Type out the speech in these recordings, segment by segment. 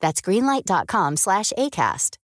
That's greenlight.com slash ACAST.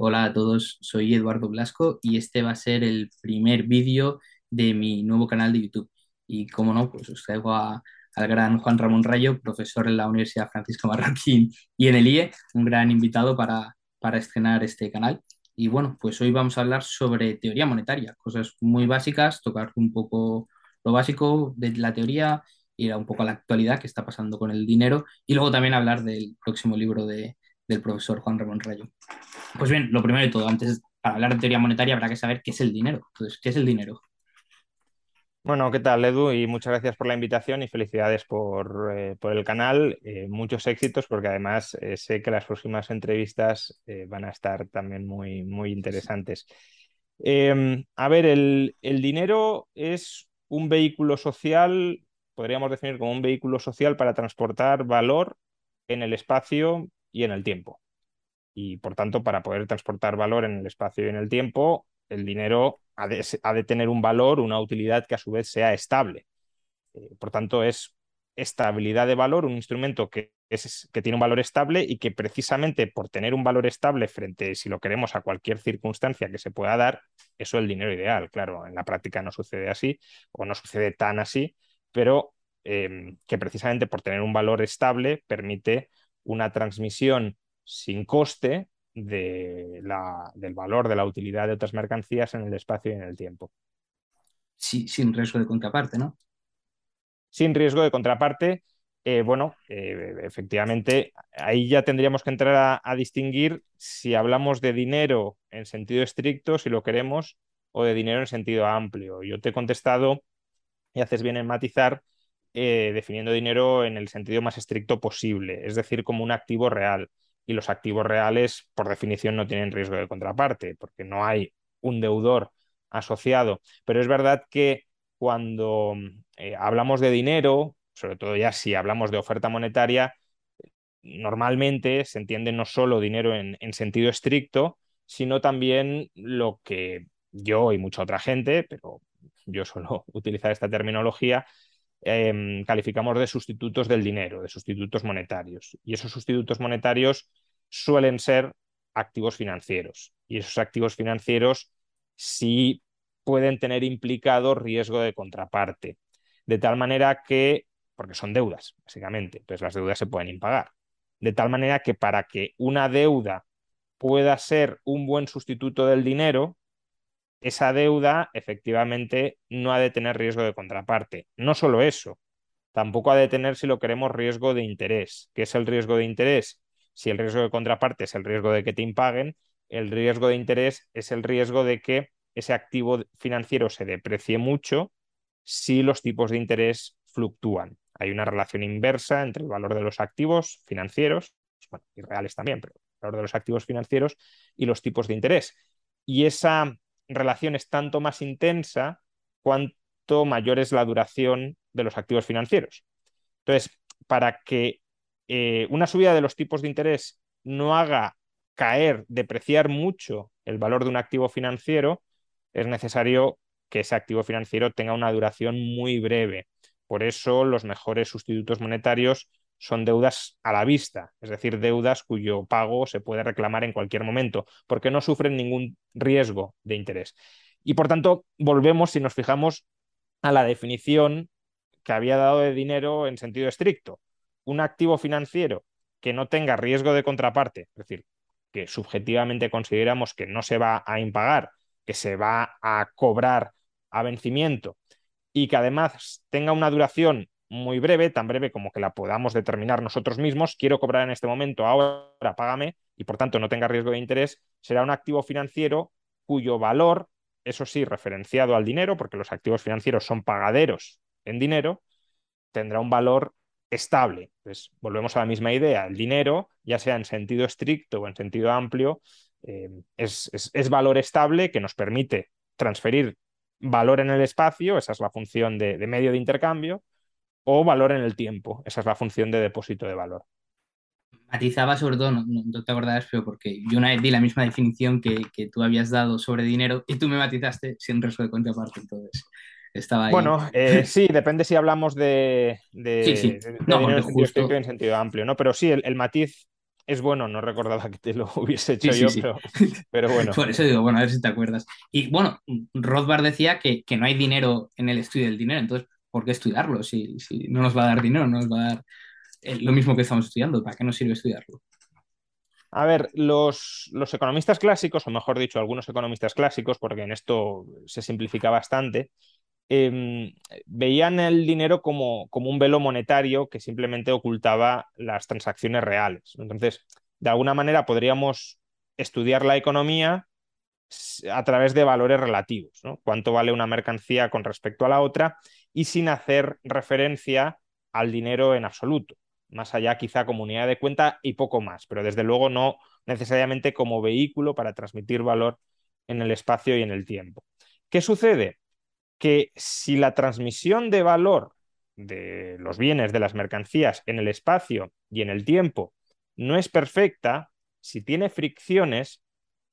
Hola a todos, soy Eduardo Blasco y este va a ser el primer vídeo de mi nuevo canal de YouTube. Y como no, pues os traigo al gran Juan Ramón Rayo, profesor en la Universidad Francisco Marroquín y en el IE, un gran invitado para, para estrenar este canal. Y bueno, pues hoy vamos a hablar sobre teoría monetaria, cosas muy básicas, tocar un poco lo básico de la teoría, ir a un poco a la actualidad que está pasando con el dinero y luego también hablar del próximo libro de- del profesor Juan Ramón Rayo. Pues bien, lo primero de todo, antes, para hablar de teoría monetaria habrá que saber qué es el dinero. Entonces, ¿qué es el dinero? Bueno, ¿qué tal, Edu? Y muchas gracias por la invitación y felicidades por, eh, por el canal. Eh, muchos éxitos porque además eh, sé que las próximas entrevistas van a estar también muy, muy interesantes. Eh, a ver, el, el dinero es un vehículo social, podríamos definir como un vehículo social para transportar valor en el espacio y en el tiempo. Y por tanto, para poder transportar valor en el espacio y en el tiempo, el dinero ha de, tener un valor, una utilidad que a su vez sea estable. Eh, por tanto, es estabilidad de valor, un instrumento que, es, que tiene un valor estable y que precisamente por tener un valor estable frente, si lo queremos, a cualquier circunstancia que se pueda dar, eso es el dinero ideal. Claro, en la práctica no sucede así o no sucede tan así, pero eh, que precisamente por tener un valor estable permite una transmisión sin coste de la, del valor, de la utilidad de otras mercancías en el espacio y en el tiempo. Sí, sin riesgo de contraparte, ¿no? Sin riesgo de contraparte, eh, bueno, eh, efectivamente, ahí ya tendríamos que entrar a, a, distinguir si hablamos de dinero en sentido estricto, si lo queremos, o de dinero en sentido amplio. Yo te he contestado, y haces bien en matizar, eh, definiendo dinero en el sentido más estricto posible, es decir, como un activo real. Y los activos reales, por definición, no tienen riesgo de contraparte, porque no hay un deudor asociado. Pero es verdad que cuando eh, hablamos de dinero, sobre todo ya si hablamos de oferta monetaria, normalmente se entiende no solo dinero en, en sentido estricto, sino también lo que yo y mucha otra gente, pero yo suelo utilizar esta terminología, eh, calificamos de sustitutos del dinero, de sustitutos monetarios. Y esos sustitutos monetarios suelen ser activos financieros. Y esos activos financieros sí pueden tener implicado riesgo de contraparte. De tal manera que, porque son deudas, básicamente, pues las deudas se pueden impagar. De tal manera que para que una deuda pueda ser un buen sustituto del dinero, esa deuda efectivamente no ha de tener riesgo de contraparte. No solo eso, tampoco ha de tener, si lo queremos, riesgo de interés. ¿Qué es el riesgo de interés? Si el riesgo de contraparte es el riesgo de que te impaguen, el riesgo de interés es el riesgo de que ese activo financiero se deprecie mucho si los tipos de interés fluctúan. Hay una relación inversa entre el valor de los activos financieros, y reales también, pero el valor de los activos financieros y los tipos de interés. Y esa relación es tanto más intensa cuanto mayor es la duración de los activos financieros. Entonces, para que eh, una subida de los tipos de interés no haga caer, depreciar mucho el valor de un activo financiero, es necesario que ese activo financiero tenga una duración muy breve. Por eso los mejores sustitutos monetarios son deudas a la vista, es decir, deudas cuyo pago se puede reclamar en cualquier momento, porque no sufren ningún riesgo de interés. Y por tanto, volvemos, si nos fijamos, a la definición que había dado de dinero en sentido estricto. Un activo financiero que no tenga riesgo de contraparte, es decir, que subjetivamente consideramos que no se va a impagar, que se va a cobrar a vencimiento y que además tenga una duración muy breve, tan breve como que la podamos determinar nosotros mismos, quiero cobrar en este momento, ahora págame y por tanto no tenga riesgo de interés, será un activo financiero cuyo valor, eso sí, referenciado al dinero, porque los activos financieros son pagaderos en dinero, tendrá un valor estable. Entonces, volvemos a la misma idea, el dinero, ya sea en sentido estricto o en sentido amplio, eh, es, valor estable que nos permite transferir valor en el espacio, esa es la función de, medio de intercambio, o valor en el tiempo, esa es la función de depósito de valor. Matizaba sobre todo, no, te acordarás, pero porque yo una vez di la misma definición que, que, tú habías dado sobre dinero y tú me matizaste sin riesgo de cuenta aparte, entonces estaba ahí. Bueno, eh, sí, depende si hablamos de, sí, sí. dinero en sentido estricto en sentido amplio, ¿no? Pero sí, el matiz es bueno, no recordaba que te lo hubiese hecho yo, Pero, bueno. Por eso digo, bueno, a ver si te acuerdas. Y bueno, Rothbard decía que, que, no hay dinero en el estudio del dinero, entonces, ¿por qué estudiarlo? Si, si no nos va a dar dinero, no nos va a dar eh, lo mismo que estamos estudiando, ¿para qué nos sirve estudiarlo? A ver, los, los, economistas clásicos, o mejor dicho, algunos economistas clásicos, porque en esto se simplifica bastante, Em, veían el dinero como, como, un velo monetario que simplemente ocultaba las transacciones reales. Entonces, de alguna manera podríamos estudiar la economía a través de valores relativos, ¿no? Cuánto vale una mercancía con respecto a la otra y sin hacer referencia al dinero en absoluto. Más allá quizá como unidad de cuenta y poco más, pero desde luego no necesariamente como vehículo para transmitir valor en el espacio y en el tiempo. ¿Qué sucede? que si la transmisión de valor de los bienes, de las mercancías en el espacio y en el tiempo no es perfecta, si tiene fricciones,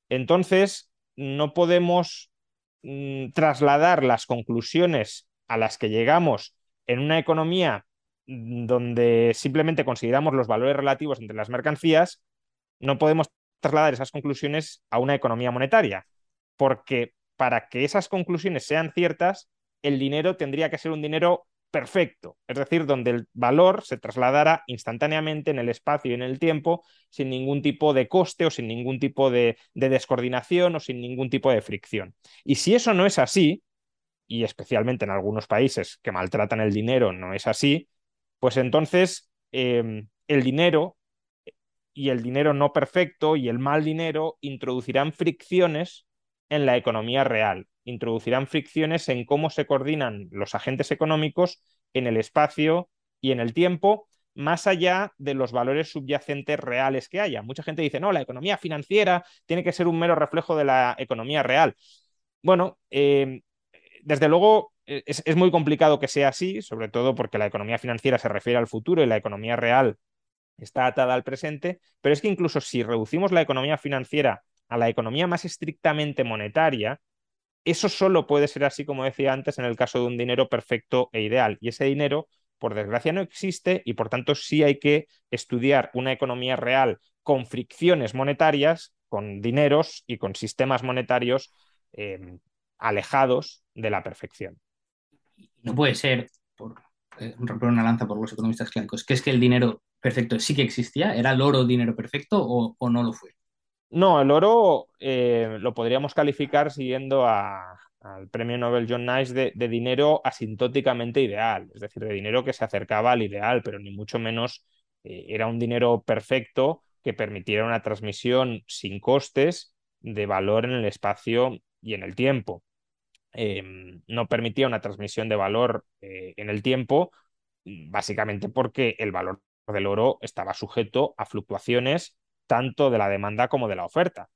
entonces no podemos mm, trasladar las conclusiones a las que llegamos en una economía mm, donde simplemente consideramos los valores relativos entre las mercancías, no podemos trasladar esas conclusiones a una economía monetaria, porque para que esas conclusiones sean ciertas, el dinero tendría que ser un dinero perfecto, es decir, donde el valor se trasladara instantáneamente en el espacio y en el tiempo sin ningún tipo de coste o sin ningún tipo de, descoordinación o sin ningún tipo de fricción. Y si eso no es así, y especialmente en algunos países que maltratan el dinero no es así, pues entonces em, el dinero y el dinero no perfecto y el mal dinero introducirán fricciones en la economía real. Introducirán fricciones en cómo se coordinan los agentes económicos en el espacio y en el tiempo, más allá de los valores subyacentes reales que haya. Mucha gente dice, no, la economía financiera tiene que ser un mero reflejo de la economía real. Bueno, em, desde luego e, es, muy complicado que sea así, sobre todo porque la economía financiera se refiere al futuro y la economía real está atada al presente, pero es que incluso si reducimos la economía financiera a la economía más estrictamente monetaria, eso solo puede ser así, como decía antes, en el caso de un dinero perfecto e ideal. Y ese dinero, por desgracia, no existe y por tanto sí hay que estudiar una economía real con fricciones monetarias, con dineros y con sistemas monetarios em, alejados de la perfección. No puede ser, por eh, romper una lanza por los economistas clásicos, que es que el dinero perfecto sí que existía, ¿era el oro dinero perfecto o no lo fue? No, el oro eh, lo podríamos calificar siguiendo al premio Nobel John Nice de, dinero asintóticamente ideal, es decir, de dinero que se acercaba al ideal, pero ni mucho menos eh, era un dinero perfecto que permitiera una transmisión sin costes de valor en el espacio y en el tiempo. Em, no permitía una transmisión de valor eh, en el tiempo, básicamente porque el valor del oro estaba sujeto a fluctuaciones tanto de la demanda como de la oferta.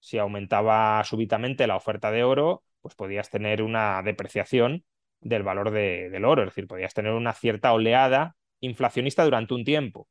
Si aumentaba súbitamente la oferta de oro, pues podías tener una depreciación del valor del oro, es decir, podías tener una cierta oleada inflacionista durante un tiempo.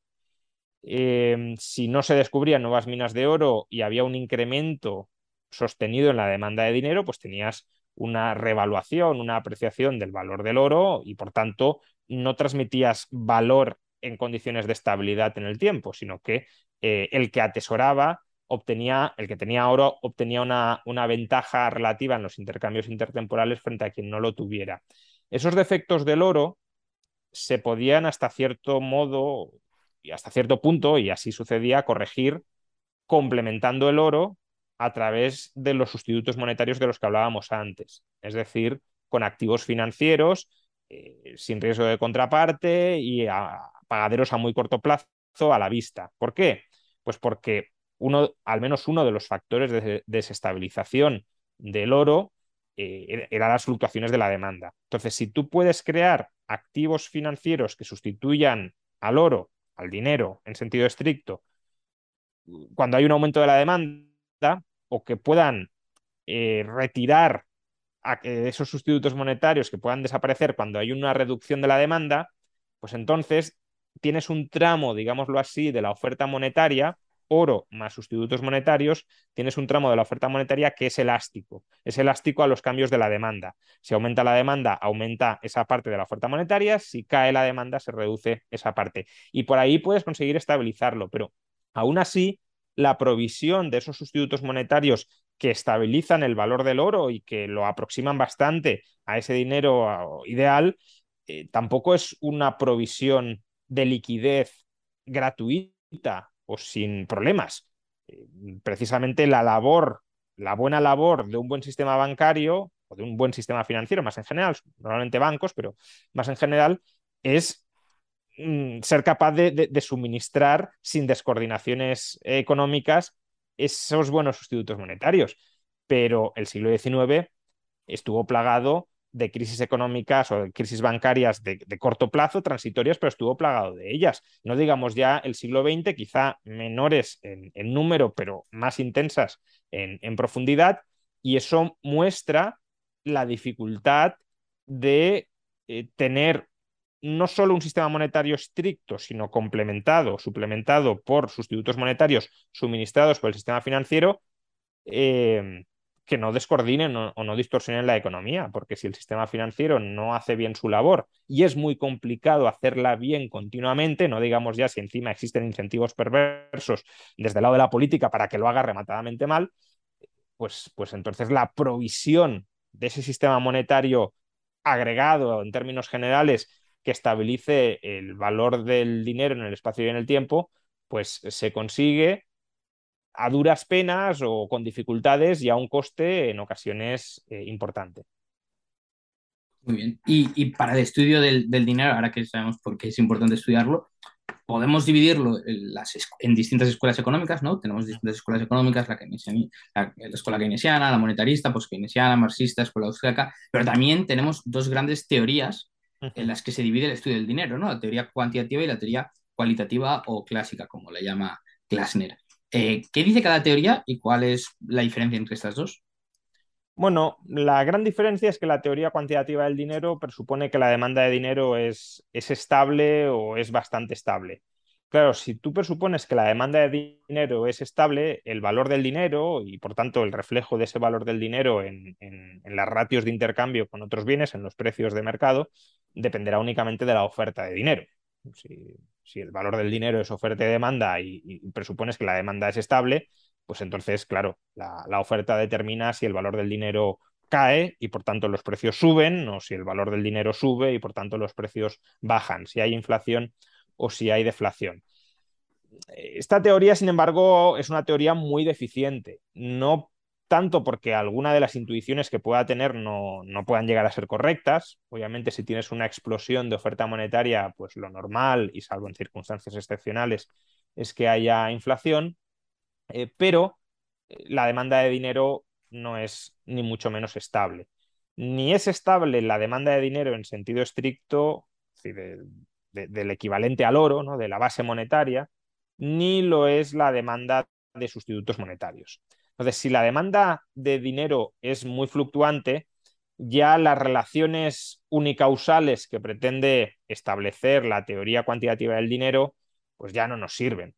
Em, si no se descubrían nuevas minas de oro y había un incremento sostenido en la demanda de dinero, pues tenías una revaluación, una apreciación del valor del oro y por tanto no transmitías valor en condiciones de estabilidad en el tiempo, sino que eh, el que atesoraba obtenía, el que tenía oro obtenía una, una ventaja relativa en los intercambios intertemporales frente a quien no lo tuviera. Esos defectos del oro se podían hasta cierto modo y hasta cierto punto, y así sucedía, corregir complementando el oro a través de los sustitutos monetarios de los que hablábamos antes, es decir, con activos financieros eh, sin riesgo de contraparte y pagaderos a muy corto plazo a la vista. ¿Por qué? Pues porque uno, al menos uno de los factores de desestabilización del oro eh, era las fluctuaciones de la demanda. Entonces, si tú puedes crear activos financieros que sustituyan al oro, al dinero en sentido estricto, cuando hay un aumento de la demanda o que puedan eh, retirar esos sustitutos monetarios que puedan desaparecer cuando hay una reducción de la demanda, pues entonces tienes un tramo, digámoslo así, de la oferta monetaria, oro más sustitutos monetarios, tienes un tramo de la oferta monetaria que es elástico. Es elástico a los cambios de la demanda. Si aumenta la demanda, aumenta esa parte de la oferta monetaria. Si cae la demanda, se reduce esa parte. Y por ahí puedes conseguir estabilizarlo, pero aún así, la provisión de esos sustitutos monetarios que estabilizan el valor del oro y que lo aproximan bastante a ese dinero ideal, eh, tampoco es una provisión de liquidez gratuita o sin problemas. Eh, precisamente la labor, la buena labor de un buen sistema bancario o de un buen sistema financiero, más en general, normalmente bancos, pero más en general, es ser capaz de, suministrar sin descoordinaciones económicas esos buenos sustitutos monetarios. Pero el siglo XIX estuvo plagado de crisis económicas o de crisis bancarias de, corto plazo, transitorias, pero estuvo plagado de ellas. No digamos ya el siglo XX, quizá menores en, número, pero más intensas en, profundidad, y eso muestra la dificultad de eh, tener no solo un sistema monetario estricto, sino complementado, suplementado por sustitutos monetarios suministrados por el sistema financiero, eh, que no descoordinen o, no distorsionen la economía, porque si el sistema financiero no hace bien su labor y es muy complicado hacerla bien continuamente, no digamos ya si encima existen incentivos perversos desde el lado de la política para que lo haga rematadamente mal, pues, pues entonces la provisión de ese sistema monetario agregado en términos generales que estabilice el valor del dinero en el espacio y en el tiempo, pues se consigue a duras penas o con dificultades y a un coste en ocasiones eh, importante. Muy bien. Y, para el estudio del, dinero, ahora que sabemos por qué es importante estudiarlo, podemos dividirlo en, distintas escuelas económicas, ¿no? Tenemos distintas escuelas económicas, la, la, escuela keynesiana, la monetarista, pues keynesiana, marxista, escuela austríaca, pero también tenemos dos grandes teorías en las que se divide el estudio del dinero, ¿no? La teoría cuantitativa y la teoría cualitativa o clásica, como la llama Klasner. Eh, ¿Qué dice cada teoría y cuál es la diferencia entre estas dos? Bueno, la gran diferencia es que la teoría cuantitativa del dinero presupone que la demanda de dinero es, es estable o es bastante estable. Claro, si tú presupones que la demanda de dinero es estable, el valor del dinero y por tanto el reflejo de ese valor del dinero en, las ratios de intercambio con otros bienes, en los precios de mercado, dependerá únicamente de la oferta de dinero. Si, el valor del dinero es oferta y demanda y, presupones que la demanda es estable, pues entonces, claro, la, oferta determina si el valor del dinero cae y por tanto los precios suben o si el valor del dinero sube y por tanto los precios bajan, si hay inflación o si hay deflación. Esta teoría, sin embargo, es una teoría muy deficiente. No tanto porque alguna de las intuiciones que pueda tener no, no, puedan llegar a ser correctas. Obviamente, si tienes una explosión de oferta monetaria, pues lo normal, y salvo en circunstancias excepcionales, es que haya inflación, eh, pero eh, la demanda de dinero no es ni mucho menos estable. Ni es estable la demanda de dinero en sentido estricto, del equivalente al oro, ¿no? de la base monetaria, ni lo es la demanda de sustitutos monetarios. Entonces, si la demanda de dinero es muy fluctuante, ya las relaciones unicausales que pretende establecer la teoría cuantitativa del dinero, pues ya no nos sirven.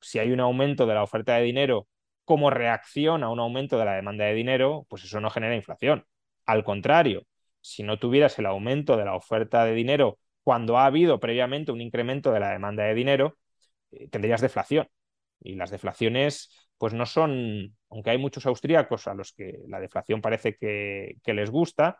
Si hay un aumento de la oferta de dinero como reacción a un aumento de la demanda de dinero, pues eso no genera inflación. Al contrario, si no tuvieras el aumento de la oferta de dinero cuando ha habido previamente un incremento de la demanda de dinero, eh, tendrías deflación. Y las deflaciones pues no son, aunque hay muchos austríacos a los que la deflación parece que, les gusta,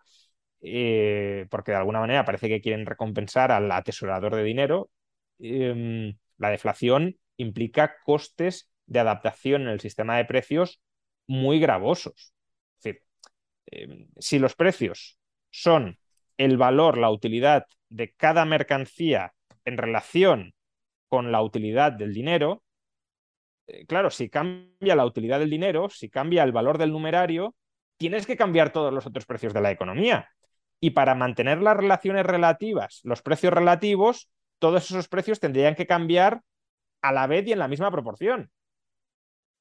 eh, porque de alguna manera parece que quieren recompensar al atesorador de dinero, em, la deflación implica costes de adaptación en el sistema de precios muy gravosos. Es decir, eh, si los precios son el valor, la utilidad de cada mercancía en relación con la utilidad del dinero, claro, si cambia la utilidad del dinero, si cambia el valor del numerario, tienes que cambiar todos los otros precios de la economía. Y para mantener las relaciones relativas, los precios relativos, todos esos precios tendrían que cambiar a la vez y en la misma proporción.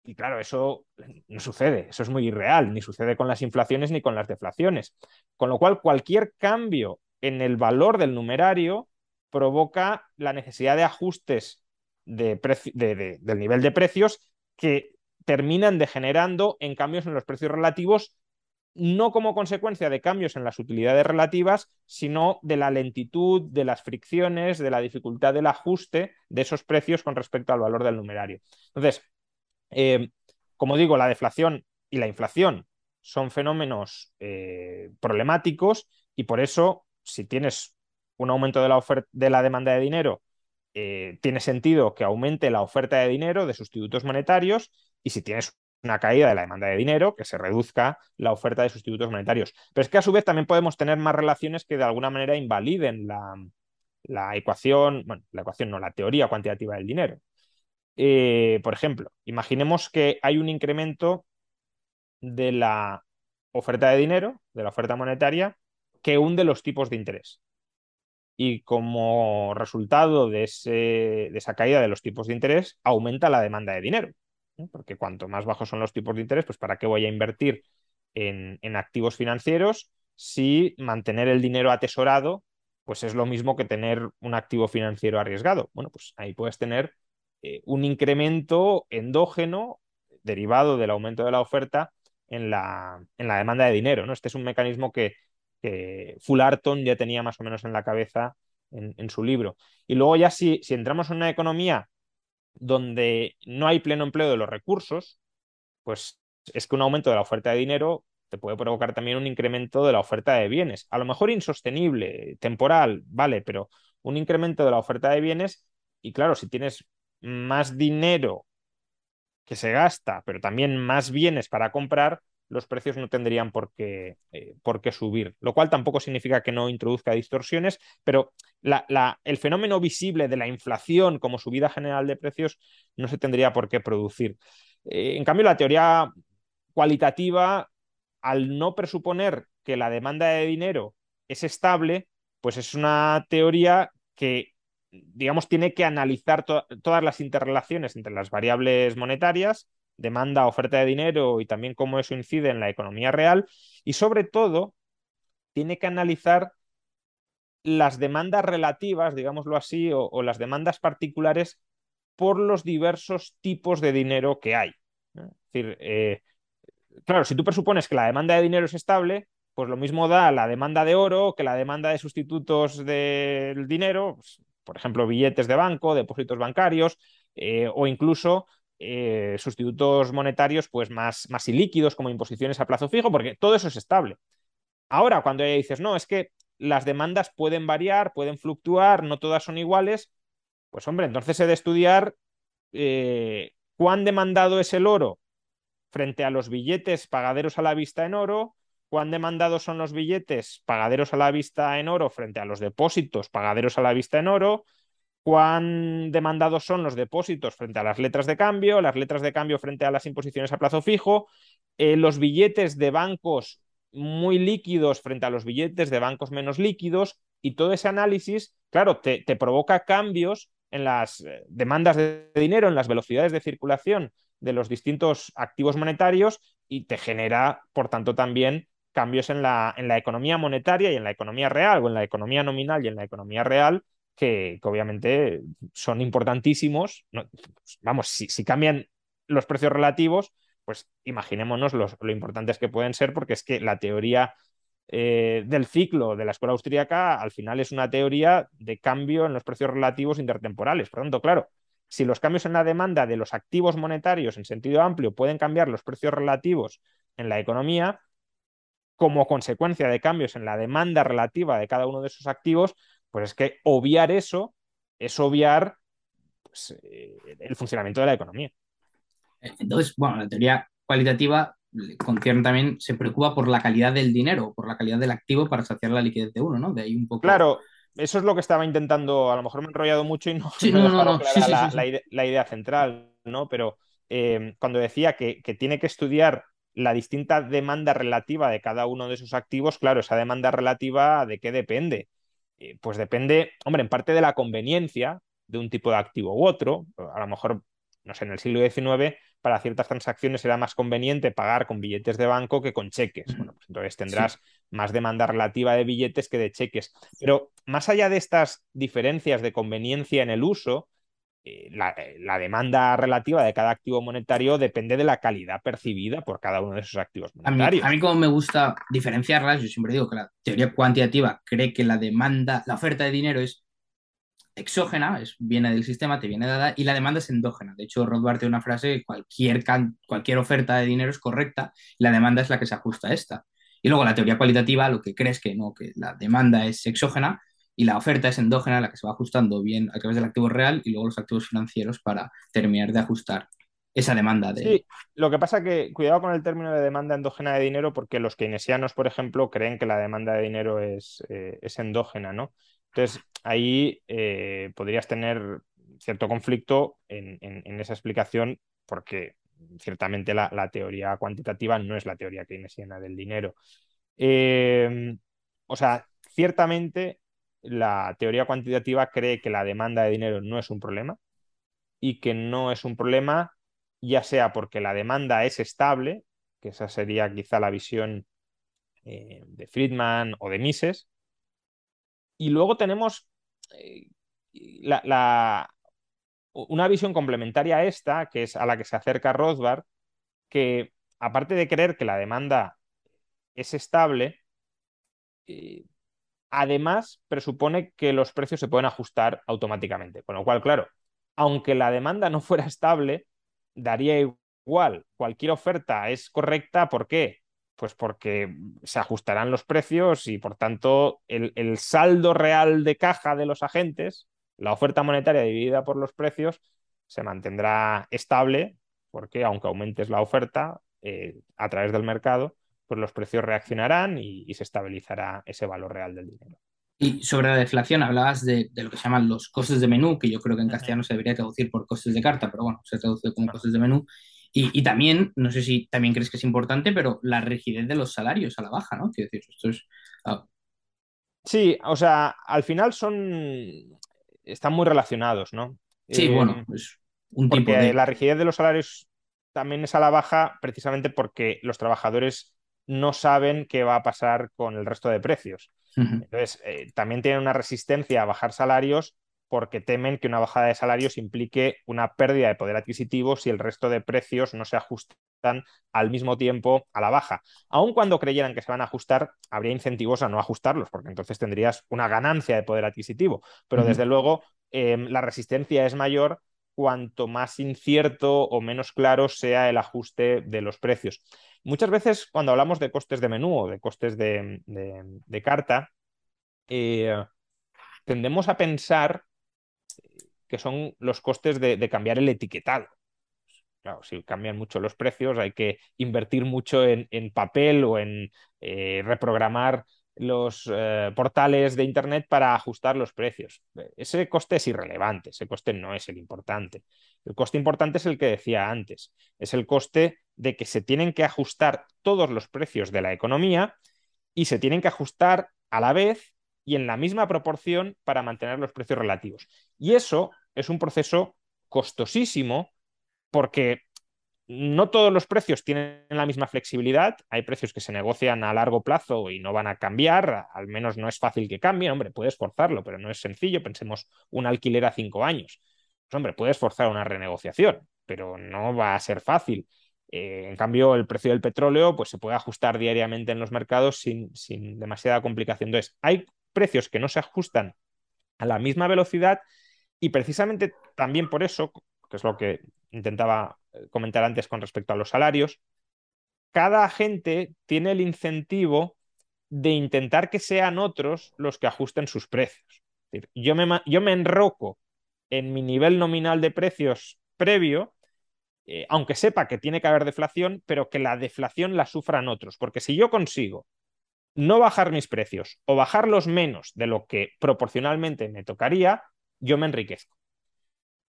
Y claro, eso no sucede, eso es muy irreal, ni sucede con las inflaciones ni con las deflaciones. Con lo cual, cualquier cambio en el valor del numerario provoca la necesidad de ajustes de del nivel de precios que terminan degenerando en cambios en los precios relativos, no como consecuencia de cambios en las utilidades relativas, sino de la lentitud, de las fricciones, de la dificultad del ajuste de esos precios con respecto al valor del numerario. Entonces, eh, como digo, la deflación y la inflación son fenómenos eh, problemáticos y por eso, si tienes un aumento de la, de la demanda de dinero, eh, tiene sentido que aumente la oferta de dinero de sustitutos monetarios y si tienes una caída de la demanda de dinero, que se reduzca la oferta de sustitutos monetarios. Pero es que a su vez también podemos tener más relaciones que de alguna manera invaliden la, la ecuación, bueno, la ecuación no, la teoría cuantitativa del dinero. Eh, por ejemplo, imaginemos que hay un incremento de la oferta de dinero, de la oferta monetaria, que hunde los tipos de interés. Y como resultado de, esa caída de los tipos de interés, aumenta la demanda de dinero. Porque cuanto más bajos son los tipos de interés, pues ¿para qué voy a invertir en, en activos financieros si mantener el dinero atesorado pues es lo mismo que tener un activo financiero arriesgado? Bueno, pues ahí puedes tener eh, un incremento endógeno derivado del aumento de la oferta en la, en la demanda de dinero. ¿no? Este es un mecanismo que, que Fullerton ya tenía más o menos en la cabeza en, su libro. Y luego ya si, si entramos en una economía donde no hay pleno empleo de los recursos, pues es que un aumento de la oferta de dinero te puede provocar también un incremento de la oferta de bienes. A lo mejor insostenible, temporal, vale, pero un incremento de la oferta de bienes y claro, si tienes más dinero que se gasta, pero también más bienes para comprar, los precios no tendrían por qué, eh, por qué subir, lo cual tampoco significa que no introduzca distorsiones, pero el fenómeno visible de la inflación como subida general de precios no se tendría por qué producir. Eh, en cambio, la teoría cualitativa, al no presuponer que la demanda de dinero es estable, pues es una teoría que digamos, tiene que analizar todas las interrelaciones entre las variables monetarias, demanda, oferta de dinero y también cómo eso incide en la economía real y sobre todo tiene que analizar las demandas relativas, digámoslo así, o, las demandas particulares por los diversos tipos de dinero que hay. Es decir, eh, claro, si tú presupones que la demanda de dinero es estable, pues lo mismo da la demanda de oro que la demanda de sustitutos del dinero. Pues, por ejemplo, billetes de banco, depósitos bancarios eh, o incluso eh, sustitutos monetarios pues más, más ilíquidos como imposiciones a plazo fijo, porque todo eso es estable. Ahora, cuando dices, no, es que las demandas pueden variar, pueden fluctuar, no todas son iguales, pues hombre, entonces he de estudiar eh, cuán demandado es el oro frente a los billetes pagaderos a la vista en oro, cuán demandados son los billetes pagaderos a la vista en oro frente a los depósitos pagaderos a la vista en oro, cuán demandados son los depósitos frente a las letras de cambio, las letras de cambio frente a las imposiciones a plazo fijo, eh, los billetes de bancos muy líquidos frente a los billetes de bancos menos líquidos y todo ese análisis, claro, te, provoca cambios en las eh, demandas de dinero, en las velocidades de circulación de los distintos activos monetarios y te genera, por tanto, también cambios en la economía monetaria y en la economía real, o en la economía nominal y en la economía real, que, obviamente son importantísimos. vamos, si, cambian los precios relativos, pues imaginémonos los, lo importantes que pueden ser, porque es que la teoría eh, del ciclo de la escuela austríaca al final es una teoría de cambio en los precios relativos intertemporales. Por lo tanto, claro, si los cambios en la demanda de los activos monetarios en sentido amplio pueden cambiar los precios relativos en la economía, como consecuencia de cambios en la demanda relativa de cada uno de esos activos, pues es que obviar eso es obviar pues, eh, el funcionamiento de la economía. Entonces, bueno, la teoría cualitativa concierne también, se preocupa por la calidad del dinero, por la calidad del activo para saciar la liquidez de uno, ¿no? De ahí un poco. Claro, eso es lo que estaba intentando, a lo mejor me he enrollado mucho y no, sí, no, no, no. la, idea, central, ¿no? Pero eh, cuando decía que, que, tiene que estudiar la distinta demanda relativa de cada uno de esos activos, claro, esa demanda relativa de qué depende. Eh, pues depende, hombre, en parte de la conveniencia de un tipo de activo u otro. A lo mejor, no sé, en el siglo XIX para ciertas transacciones era más conveniente pagar con billetes de banco que con cheques. Bueno, pues entonces tendrás más demanda relativa de billetes que de cheques. Pero más allá de estas diferencias de conveniencia en el uso, eh, eh, la, demanda relativa de cada activo monetario depende de la calidad percibida por cada uno de esos activos monetarios. A mí, como me gusta diferenciarlas, yo siempre digo que la teoría cuantitativa cree que la demanda, la oferta de dinero es exógena, es, viene del sistema, te viene dada, y la demanda es endógena. De hecho, Rothbard tiene una frase, cualquier, cualquier oferta de dinero es correcta, y la demanda es la que se ajusta a esta. Y luego la teoría cualitativa, lo que crees que no, que la demanda es exógena y la oferta es endógena, la que se va ajustando bien a través del activo real y luego los activos financieros para terminar de ajustar esa demanda. De... Sí, lo que pasa que cuidado con el término de demanda endógena de dinero porque los keynesianos, por ejemplo, creen que la demanda de dinero es, eh, es endógena, ¿no? Entonces, ahí eh, podrías tener cierto conflicto en, esa explicación porque ciertamente la, teoría cuantitativa no es la teoría keynesiana del dinero. Eh, o sea, ciertamente la teoría cuantitativa cree que la demanda de dinero no es un problema y que no es un problema ya sea porque la demanda es estable, que esa sería quizá la visión eh, de Friedman o de Mises, y luego tenemos eh, una visión complementaria a esta, que es a la que se acerca Rothbard, que aparte de creer que la demanda es estable, eh, además presupone que los precios se pueden ajustar automáticamente. Con lo cual, claro, aunque la demanda no fuera estable, daría igual. Cualquier oferta es correcta. ¿Por qué? Pues porque se ajustarán los precios y por tanto el, saldo real de caja de los agentes, la oferta monetaria dividida por los precios, se mantendrá estable porque aunque aumentes la oferta eh, a través del mercado, pues los precios reaccionarán y, se estabilizará ese valor real del dinero. Y sobre la deflación, hablabas de, lo que se llaman los costes de menú, que yo creo que en castellano se debería traducir por costes de carta, pero bueno, se traduce como costes de menú. Y, también, no sé si también crees que es importante, pero la rigidez de los salarios a la baja, ¿no? Quiero decir, esto es... Ah. Sí, o sea, al final son... están muy relacionados, ¿no? Sí, bueno, eh, pues un tipo de... La rigidez de los salarios también es a la baja precisamente porque los trabajadores no saben qué va a pasar con el resto de precios. Entonces, eh, también tienen una resistencia a bajar salarios porque temen que una bajada de salarios implique una pérdida de poder adquisitivo si el resto de precios no se ajustan al mismo tiempo a la baja. Aun cuando creyeran que se van a ajustar, habría incentivos a no ajustarlos, porque entonces tendrías una ganancia de poder adquisitivo. Pero desde luego, em, la resistencia es mayor cuanto más incierto o menos claro sea el ajuste de los precios. Muchas veces cuando hablamos de costes de menú o de costes de, carta, eh, tendemos a pensar que son los costes de, cambiar el etiquetado. Claro, si cambian mucho los precios, hay que invertir mucho en, papel o en eh, reprogramar los eh, portales de Internet para ajustar los precios. Ese coste es irrelevante, ese coste no es el importante. El coste importante es el que decía antes, es el coste de que se tienen que ajustar todos los precios de la economía y se tienen que ajustar a la vez y en la misma proporción para mantener los precios relativos. Y eso es un proceso costosísimo porque no todos los precios tienen la misma flexibilidad. Hay precios que se negocian a largo plazo y no van a cambiar, al menos no es fácil que cambien. Hombre, puedes forzarlo, pero no es sencillo. Pensemos un alquiler a cinco años. Pues, hombre, puedes forzar una renegociación, pero no va a ser fácil. Eh, en cambio, el precio del petróleo pues, se puede ajustar diariamente en los mercados sin, sin demasiada complicación. Entonces, hay precios que no se ajustan a la misma velocidad y precisamente también por eso, que es lo que intentaba eh, comentar antes con respecto a los salarios, cada agente tiene el incentivo de intentar que sean otros los que ajusten sus precios. yo, me, enroco en mi nivel nominal de precios previo, eh, aunque sepa que tiene que haber deflación, pero que la deflación la sufran otros. Porque si yo consigo no bajar mis precios o bajarlos menos de lo que proporcionalmente me tocaría, yo me enriquezco.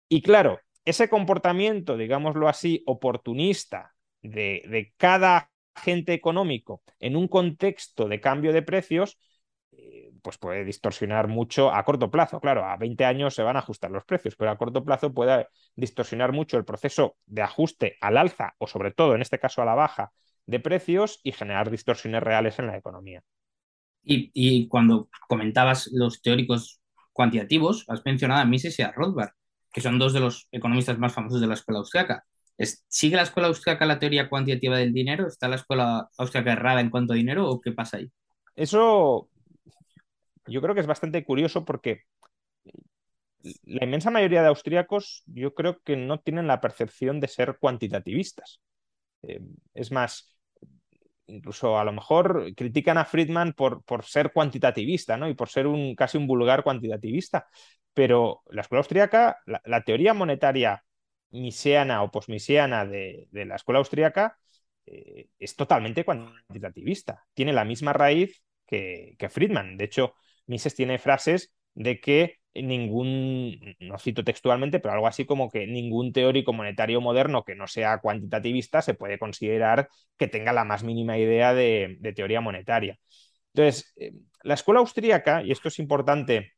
Y claro, ese comportamiento, digámoslo así, oportunista de, cada agente económico en un contexto de cambio de precios, eh, pues puede distorsionar mucho a corto plazo. Claro, a 20 años se van a ajustar los precios, pero a corto plazo puede distorsionar mucho el proceso de ajuste al alza o sobre todo, en este caso, a la baja de precios y generar distorsiones reales en la economía. Y, cuando comentabas los teóricos cuantitativos, has mencionado a Mises y a Rothbard, que son dos de los economistas más famosos de la escuela austriaca. ¿Sigue la escuela austriaca la teoría cuantitativa del dinero? ¿Está la escuela austriaca errada en cuanto a dinero o qué pasa ahí? Eso yo creo que es bastante curioso porque la inmensa mayoría de austríacos yo creo que no tienen la percepción de ser cuantitativistas. Eh, es más, incluso a lo mejor critican a Friedman por, por ser cuantitativista ¿no? y por ser un, casi un vulgar cuantitativista. Pero la escuela austríaca, la teoría monetaria misiana o posmisiana de, de la escuela austríaca eh, es totalmente cuantitativista. Tiene la misma raíz que, que, Friedman. De hecho, Mises tiene frases de que ningún, no cito textualmente, pero algo así como que ningún teórico monetario moderno que no sea cuantitativista se puede considerar que tenga la más mínima idea de, teoría monetaria. Entonces, eh, la escuela austríaca, y esto es importante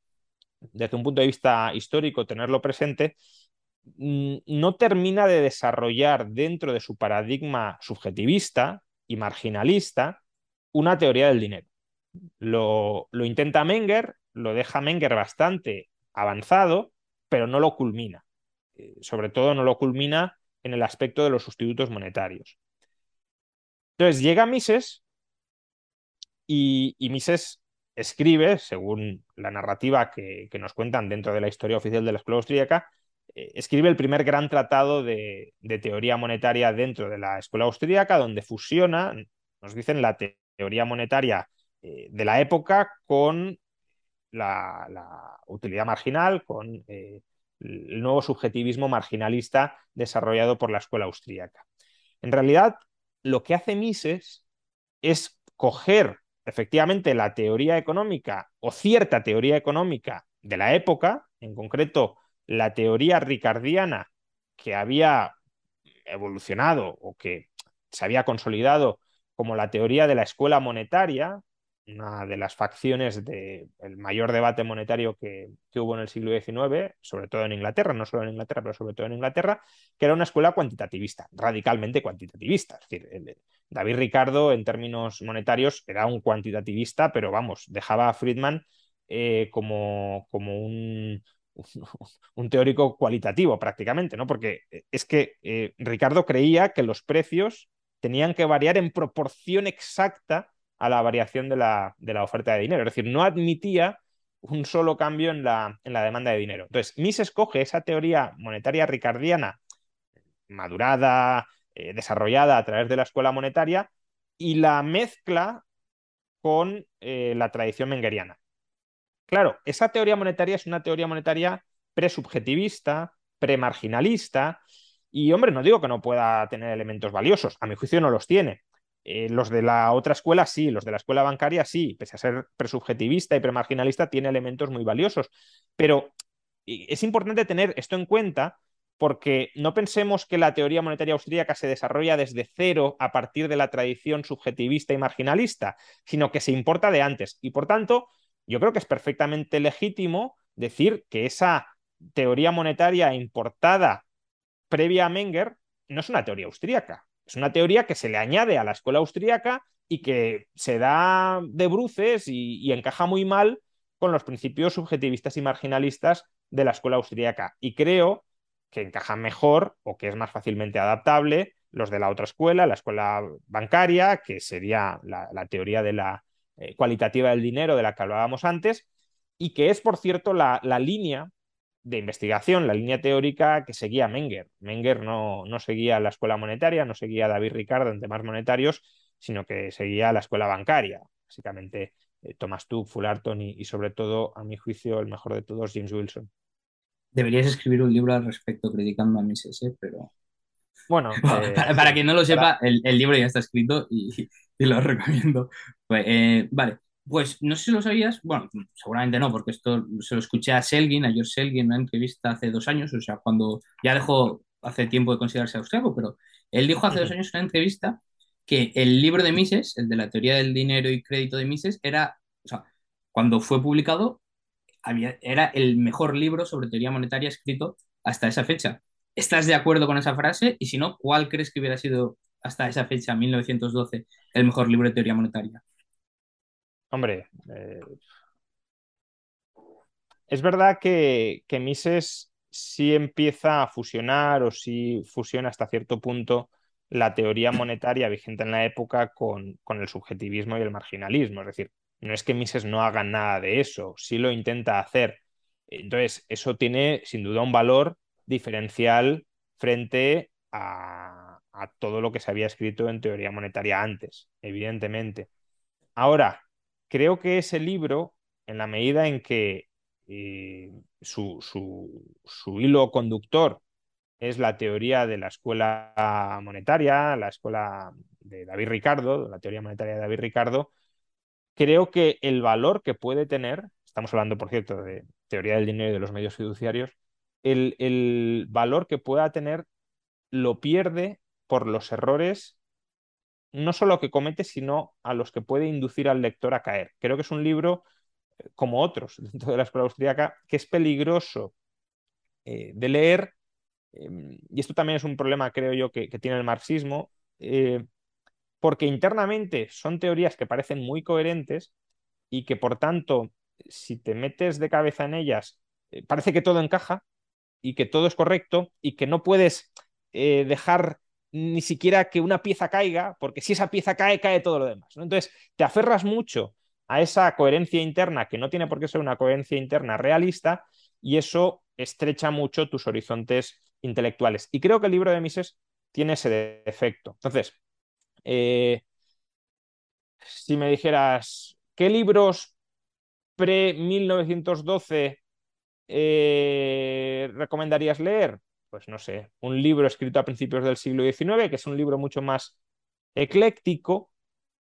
desde un punto de vista histórico tenerlo presente, Mm, no termina de desarrollar dentro de su paradigma subjetivista y marginalista una teoría del dinero. Lo, lo, intenta Menger, lo deja Menger bastante avanzado, pero no lo culmina. Eh, sobre todo no lo culmina en el aspecto de los sustitutos monetarios. Entonces llega Mises y, Mises escribe, según la narrativa que, que, nos cuentan dentro de la historia oficial de la escuela austríaca, eh, escribe el primer gran tratado de, teoría monetaria dentro de la escuela austríaca, donde fusiona, nos dicen, la teoría monetaria eh, de la época con la, utilidad marginal, con eh, el nuevo subjetivismo marginalista desarrollado por la escuela austríaca. En realidad, lo que hace Mises es coger efectivamente la teoría económica o cierta teoría económica de la época, en concreto la teoría ricardiana que había evolucionado o que se había consolidado como la teoría de la escuela monetaria, una de las facciones del mayor debate monetario que, hubo en el siglo XIX, sobre todo en Inglaterra, no solo en Inglaterra, pero sobre todo en Inglaterra, que era una escuela cuantitativista, radicalmente cuantitativista. Es decir, David Ricardo, en términos monetarios, era un cuantitativista, pero vamos, dejaba a Friedman eh, como, como un, un teórico cualitativo prácticamente, ¿no? Porque eh, es que eh, Ricardo creía que los precios tenían que variar en proporción exacta a la variación de la, de la oferta de dinero. Es decir, no admitía un solo cambio en la, en la demanda de dinero. Entonces, Mises escoge esa teoría monetaria ricardiana, madurada, eh, desarrollada a través de la escuela monetaria, y la mezcla con la tradición mengeriana. Claro, esa teoría monetaria es una teoría monetaria presubjetivista, premarginalista, y hombre, no digo que no pueda tener elementos valiosos, a mi juicio no los tiene. Eh, los de la otra escuela sí, los de la escuela bancaria sí, pese a ser presubjetivista y premarginalista, tiene elementos muy valiosos. Pero es importante tener esto en cuenta porque no pensemos que la teoría monetaria austríaca se desarrolla desde cero a partir de la tradición subjetivista y marginalista, sino que se importa de antes. Y por tanto, yo creo que es perfectamente legítimo decir que esa teoría monetaria importada previa a Menger no es una teoría austríaca, es una teoría que se le añade a la escuela austríaca y que se da de bruces y, encaja muy mal con los principios subjetivistas y marginalistas de la escuela austríaca. Y creo que encaja mejor o que es más fácilmente adaptable los de la otra escuela, la escuela bancaria, que sería la teoría de la eh, cualitativa del dinero de la que hablábamos antes, y que es, por cierto, la, línea de investigación, la línea teórica que seguía Menger. Menger no, no seguía la escuela monetaria, no seguía a David Ricardo en temas monetarios, sino que seguía la escuela bancaria. Básicamente, eh, Thomas Tuck, Fullerton y, y, sobre todo, a mi juicio, el mejor de todos, James Wilson. Deberías escribir un libro al respecto criticando a Mises, ¿eh? Pero Bueno, eh, para, para sí, quien no lo para- sepa, el, el libro ya está escrito y, y lo recomiendo. Pues, eh, vale, pues no sé si lo sabías, bueno, seguramente no, porque esto se lo escuché a Selgin, a George Selgin, en una entrevista hace dos años, o sea, cuando ya dejó hace tiempo de considerarse austriaco, pero él dijo hace dos años en una entrevista que el libro de Mises, el de la teoría del dinero y crédito de Mises, era, o sea, cuando fue publicado, había, era el mejor libro sobre teoría monetaria escrito hasta esa fecha. ¿Estás de acuerdo con esa frase? Y si no, ¿cuál crees que hubiera sido hasta esa fecha, 1912, el mejor libro de teoría monetaria? Hombre, eh, es verdad que, que Mises sí empieza a fusionar o sí fusiona hasta cierto punto la teoría monetaria vigente en la época con, con el subjetivismo y el marginalismo. Es decir, no es que Mises no haga nada de eso, sí lo intenta hacer. Entonces, eso tiene sin duda un valor diferencial frente a, a todo lo que se había escrito en teoría monetaria antes, evidentemente. Ahora, creo que ese libro, en la medida en que eh, su, su- su hilo conductor es la teoría de la escuela monetaria, la escuela de David Ricardo, la teoría monetaria de David Ricardo, creo que el valor que puede tener, estamos hablando, por cierto, de teoría del dinero y de los medios fiduciarios, el, el valor que pueda tener lo pierde por los errores no solo que comete, sino a los que puede inducir al lector a caer. Creo que es un libro, eh, como otros dentro de la escuela austríaca, que es peligroso eh, de leer, eh, y esto también es un problema, creo yo, que, tiene el marxismo, eh, porque internamente son teorías que parecen muy coherentes y que, por tanto, si te metes de cabeza en ellas, parece que todo encaja y que todo es correcto y que no puedes dejar ni siquiera que una pieza caiga, porque si esa pieza cae, cae todo lo demás. ¿no? Entonces, te aferras mucho a esa coherencia interna, que no tiene por qué ser una coherencia interna realista, y eso estrecha mucho tus horizontes intelectuales. Y creo que el libro de Mises tiene ese defecto. Entonces, eh, si me dijeras, ¿qué libros pre-1912 eh, recomendarías leer? Pues no sé, un libro escrito a principios del siglo XIX, que es un libro mucho más ecléctico,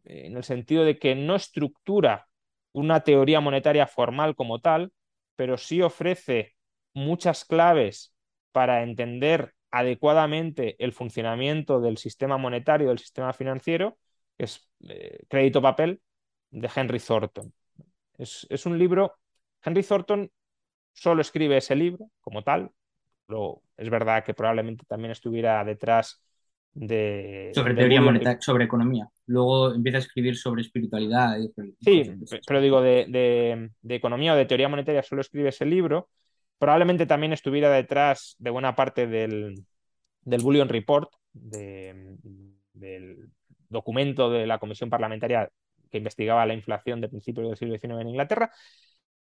eh, en el sentido de que no estructura una teoría monetaria formal como tal, pero sí ofrece muchas claves para entender adecuadamente el funcionamiento del sistema monetario, del sistema financiero, que es eh, Crédito Papel, de Henry Thornton. Es, es un libro, Henry Thornton solo escribe ese libro como tal. Lo, es verdad que probablemente también estuviera detrás de, Sobre del teoría monetaria, sobre economía. Luego empieza a escribir sobre espiritualidad y Sí, de pero digo, de, de- de economía o de teoría monetaria solo escribe ese libro. Probablemente también estuviera detrás de buena parte del, del Bullion Report, de- del documento de la Comisión Parlamentaria que investigaba la inflación de principios del siglo XIX en Inglaterra.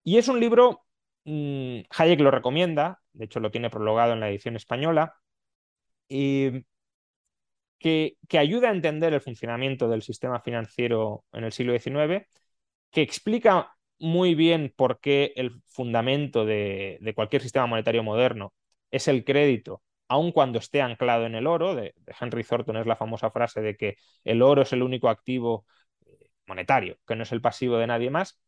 Y es un libro, mmm, Hayek lo recomienda, de hecho lo tiene prologado en la edición española, y que, que ayuda a entender el funcionamiento del sistema financiero en el siglo XIX que explica muy bien por qué el fundamento de, de cualquier sistema monetario moderno es el crédito, aun cuando esté anclado en el oro. De, Henry Thornton es la famosa frase de que el oro es el único activo eh, monetario, que no es el pasivo de nadie más.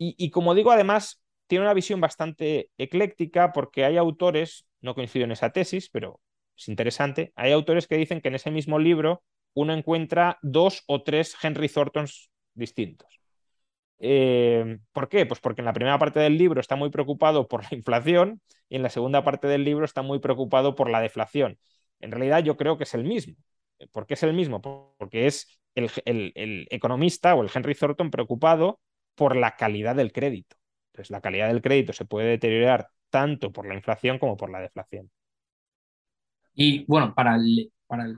Y como digo, además, tiene una visión bastante ecléctica porque hay autores, no coincido en esa tesis, pero es interesante, hay autores que dicen que en ese mismo libro uno encuentra dos o tres Henry Thorntons distintos. Eh, ¿Por qué? Pues porque en la primera parte del libro está muy preocupado por la inflación y en la segunda parte del libro está muy preocupado por la deflación. En realidad yo creo que es el mismo. ¿Por qué es el mismo? Porque es el, economista o el Henry Thornton preocupado por la calidad del crédito. Entonces la calidad del crédito se puede deteriorar tanto por la inflación como por la deflación. Y bueno, para el,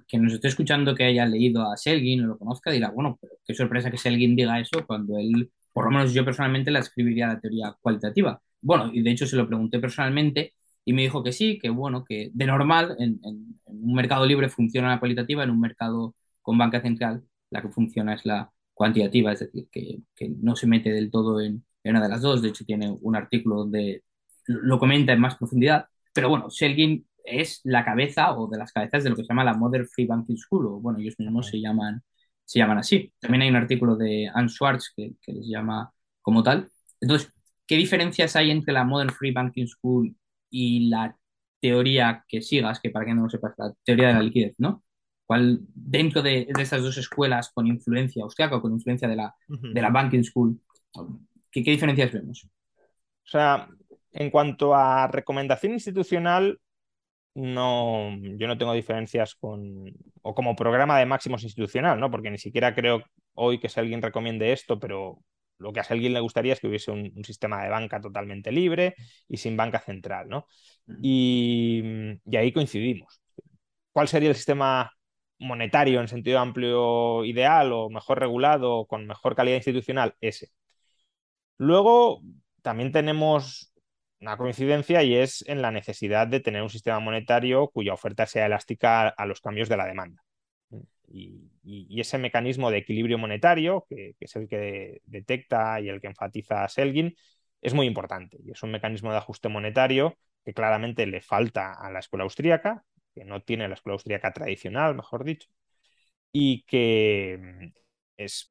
que nos esté escuchando que haya leído a Selgin o lo conozca, dirá, bueno, pero qué sorpresa que Selgin diga eso cuando él, por lo menos yo personalmente, la escribiría la teoría cualitativa. Bueno, y de hecho se lo pregunté personalmente y me dijo que sí, que bueno, que de normal en, un mercado libre funciona la cualitativa, en un mercado con banca central la que funciona es la cuantitativa, es decir, que no se mete del todo en, en una de las dos. De hecho, tiene un artículo donde lo comenta en más profundidad. Pero bueno, Selgin es la cabeza o de las cabezas de lo que se llama la Modern Free Banking School, o bueno, ellos mismos se llaman, se llaman así. También hay un artículo de Anne Schwartz que, que les llama como tal. Entonces, ¿qué diferencias hay entre la Modern Free Banking School y la teoría que sigas, que para que no lo sepas, la teoría de la liquidez, ¿no? ¿Cuál, dentro de, de esas dos escuelas con influencia austriaca o con influencia de la, de la Banking School, ¿qué, ¿qué diferencias vemos? O sea, en cuanto a recomendación institucional, no, yo no tengo diferencias con, o como programa de máximos institucional, ¿no? Porque ni siquiera creo hoy que si alguien recomiende esto, pero lo que a alguien le gustaría es que hubiese un, un, sistema de banca totalmente libre y sin banca central, ¿no? Y, y, ahí coincidimos. ¿Cuál sería el sistema monetario en sentido amplio ideal o mejor regulado, con mejor calidad institucional? Ese. Luego, también tenemos una coincidencia y es en la necesidad de tener un sistema monetario cuya oferta sea elástica a los cambios de la demanda. Y, ese mecanismo de equilibrio monetario, que, que, es el que detecta y el que enfatiza Selgin, es muy importante. Y es un mecanismo de ajuste monetario que claramente le falta a la escuela austríaca, que no tiene la escuela austríaca tradicional, mejor dicho, y que es.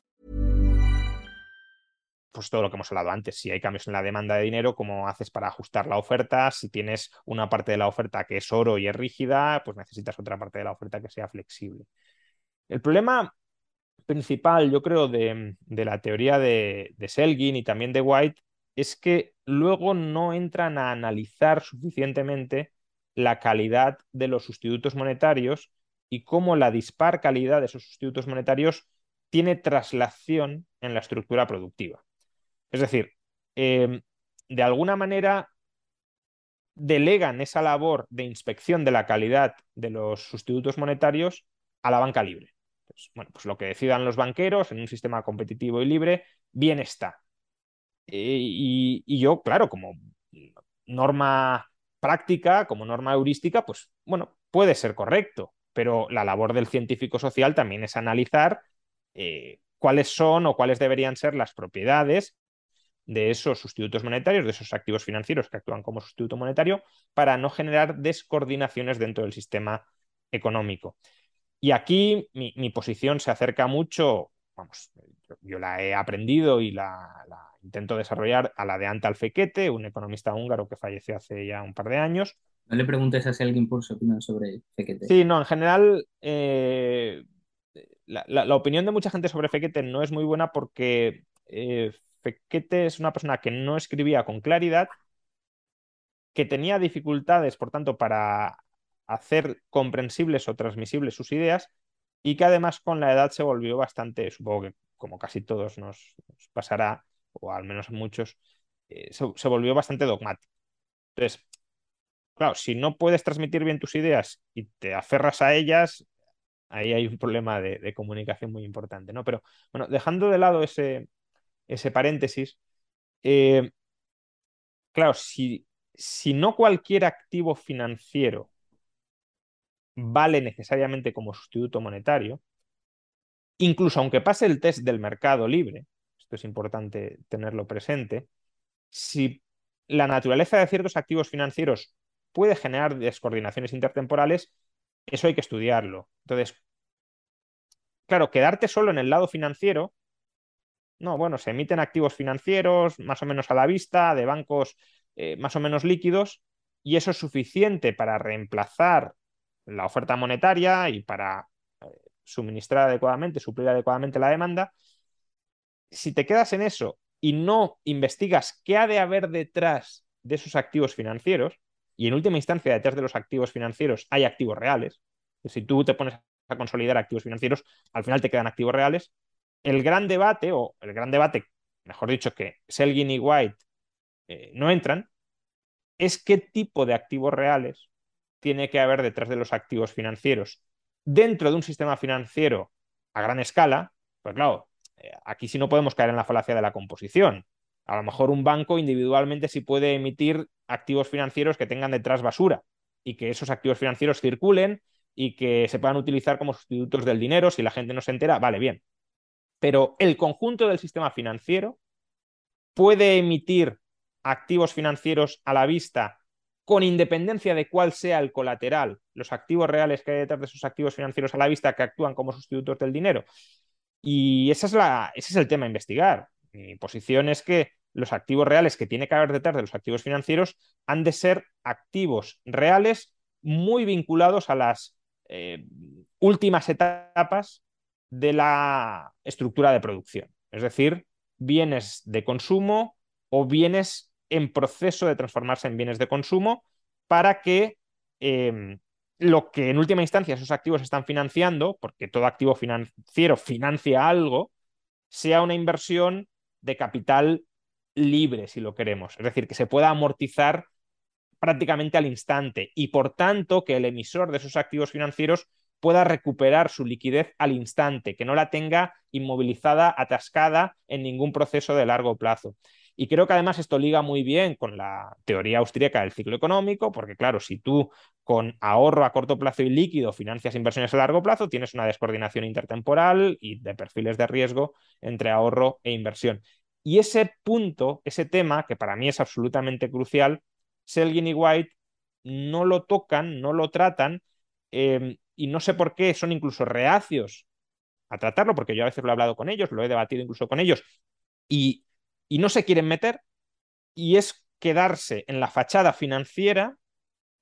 Pues todo lo que hemos hablado antes. Si hay cambios en la demanda de dinero, ¿cómo haces para ajustar la oferta? Si tienes una parte de la oferta que es oro y es rígida, pues necesitas otra parte de la oferta que sea flexible. El problema principal, yo creo, de, la teoría de, Selgin y también de White es que luego no entran a analizar suficientemente la calidad de los sustitutos monetarios y cómo la dispar calidad de esos sustitutos monetarios tiene traslación en la estructura productiva. Es decir, eh, de alguna manera delegan esa labor de inspección de la calidad de los sustitutos monetarios a la banca libre. Pues, bueno, pues lo que decidan los banqueros en un sistema competitivo y libre, bien está. Y, y, yo, claro, como norma práctica, como norma heurística, pues bueno, puede ser correcto, pero la labor del científico social también es analizar eh, cuáles son o cuáles deberían ser las propiedades de esos sustitutos monetarios, de esos activos financieros que actúan como sustituto monetario, para no generar descoordinaciones dentro del sistema económico. Y aquí mi, mi posición se acerca mucho, vamos, yo, yo la he aprendido y la, la, intento desarrollar a la de Antal Fekete, un economista húngaro que falleció hace ya un par de años. No le preguntes a si alguien por su opinión sobre Fekete. Sí, no, en general eh, la, la, la, opinión de mucha gente sobre Fekete no es muy buena porque eh, Fekete es una persona que no escribía con claridad, que tenía dificultades, por tanto, para hacer comprensibles o transmisibles sus ideas y que además con la edad se volvió bastante, supongo que como casi todos nos, pasará, o al menos muchos, eh, se, se, volvió bastante dogmático. Entonces, claro, si no puedes transmitir bien tus ideas y te aferras a ellas, ahí hay un problema de, de comunicación muy importante, ¿no? Pero bueno, dejando de lado ese, ese paréntesis, eh, claro, si, si no cualquier activo financiero vale necesariamente como sustituto monetario, incluso aunque pase el test del mercado libre, esto es importante tenerlo presente, si la naturaleza de ciertos activos financieros puede generar descoordinaciones intertemporales, eso hay que estudiarlo. Entonces, claro, quedarte solo en el lado financiero, no, bueno, se emiten activos financieros más o menos a la vista, de bancos eh, más o menos líquidos, y eso es suficiente para reemplazar la oferta monetaria y para eh, suministrar adecuadamente, suplir adecuadamente la demanda. Si te quedas en eso y no investigas qué ha de haber detrás de esos activos financieros, y en última instancia detrás de los activos financieros hay activos reales, si tú te pones a consolidar activos financieros, al final te quedan activos reales, el gran debate, o el gran debate, mejor dicho, que Selgin y White eh, no entran, es qué tipo de activos reales tiene que haber detrás de los activos financieros. Dentro de un sistema financiero a gran escala, pues claro, eh, aquí sí no podemos caer en la falacia de la composición. A lo mejor un banco individualmente sí puede emitir activos financieros que tengan detrás basura y que esos activos financieros circulen y que se puedan utilizar como sustitutos del dinero si la gente no se entera, vale, bien. Pero el conjunto del sistema financiero puede emitir activos financieros a la vista con independencia de cuál sea el colateral, los activos reales que hay detrás de esos activos financieros a la vista que actúan como sustitutos del dinero. Y ese es el tema a investigar. Mi posición es que los activos reales que tiene que haber detrás de los activos financieros han de ser activos reales muy vinculados a las eh, últimas etapas de la estructura de producción, es decir, bienes de consumo o bienes en proceso de transformarse en bienes de consumo para que em, lo que en última instancia esos activos están financiando, porque todo activo financiero financia algo, sea una inversión de capital libre, si lo queremos. Es decir, que se pueda amortizar prácticamente al instante y por tanto que el emisor de esos activos financieros pueda recuperar su liquidez al instante, que no la tenga inmovilizada, atascada en ningún proceso de largo plazo. Y creo que además esto liga muy bien con la teoría austríaca del ciclo económico, porque claro, si tú con ahorro a corto plazo y líquido financias inversiones a largo plazo, tienes una descoordinación intertemporal y de perfiles de riesgo entre ahorro e inversión. Y ese punto, ese tema, que para mí es absolutamente crucial, Selgin y White no lo tocan, no lo tratan, em, y no sé por qué son incluso reacios a tratarlo, porque yo a veces lo he hablado con ellos, lo he debatido incluso con ellos, y, y no se quieren meter, y es quedarse en la fachada financiera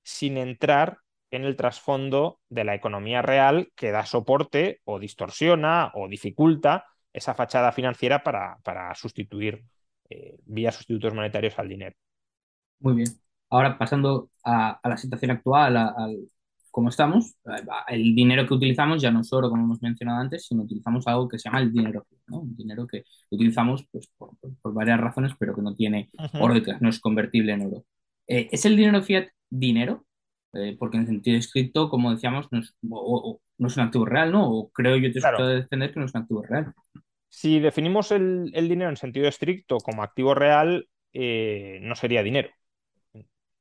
sin entrar en el trasfondo de la economía real que da soporte o distorsiona o dificulta esa fachada financiera para, para sustituir eh, vía sustitutos monetarios al dinero. Muy bien. Ahora pasando a, la situación actual, a, cómo estamos, el dinero que utilizamos ya no es oro, como hemos mencionado antes, sino utilizamos algo que se llama el dinero ¿no? Un dinero que utilizamos pues, por, varias razones, pero que no tiene oro detrás, no es convertible en oro. Eh, ¿Es el dinero fiat dinero? Eh, porque en sentido estricto, como decíamos, no es, no es un activo real, ¿no? O creo yo te claro. defender que no es un activo real. Si definimos el, dinero en sentido estricto como activo real, eh, no sería dinero.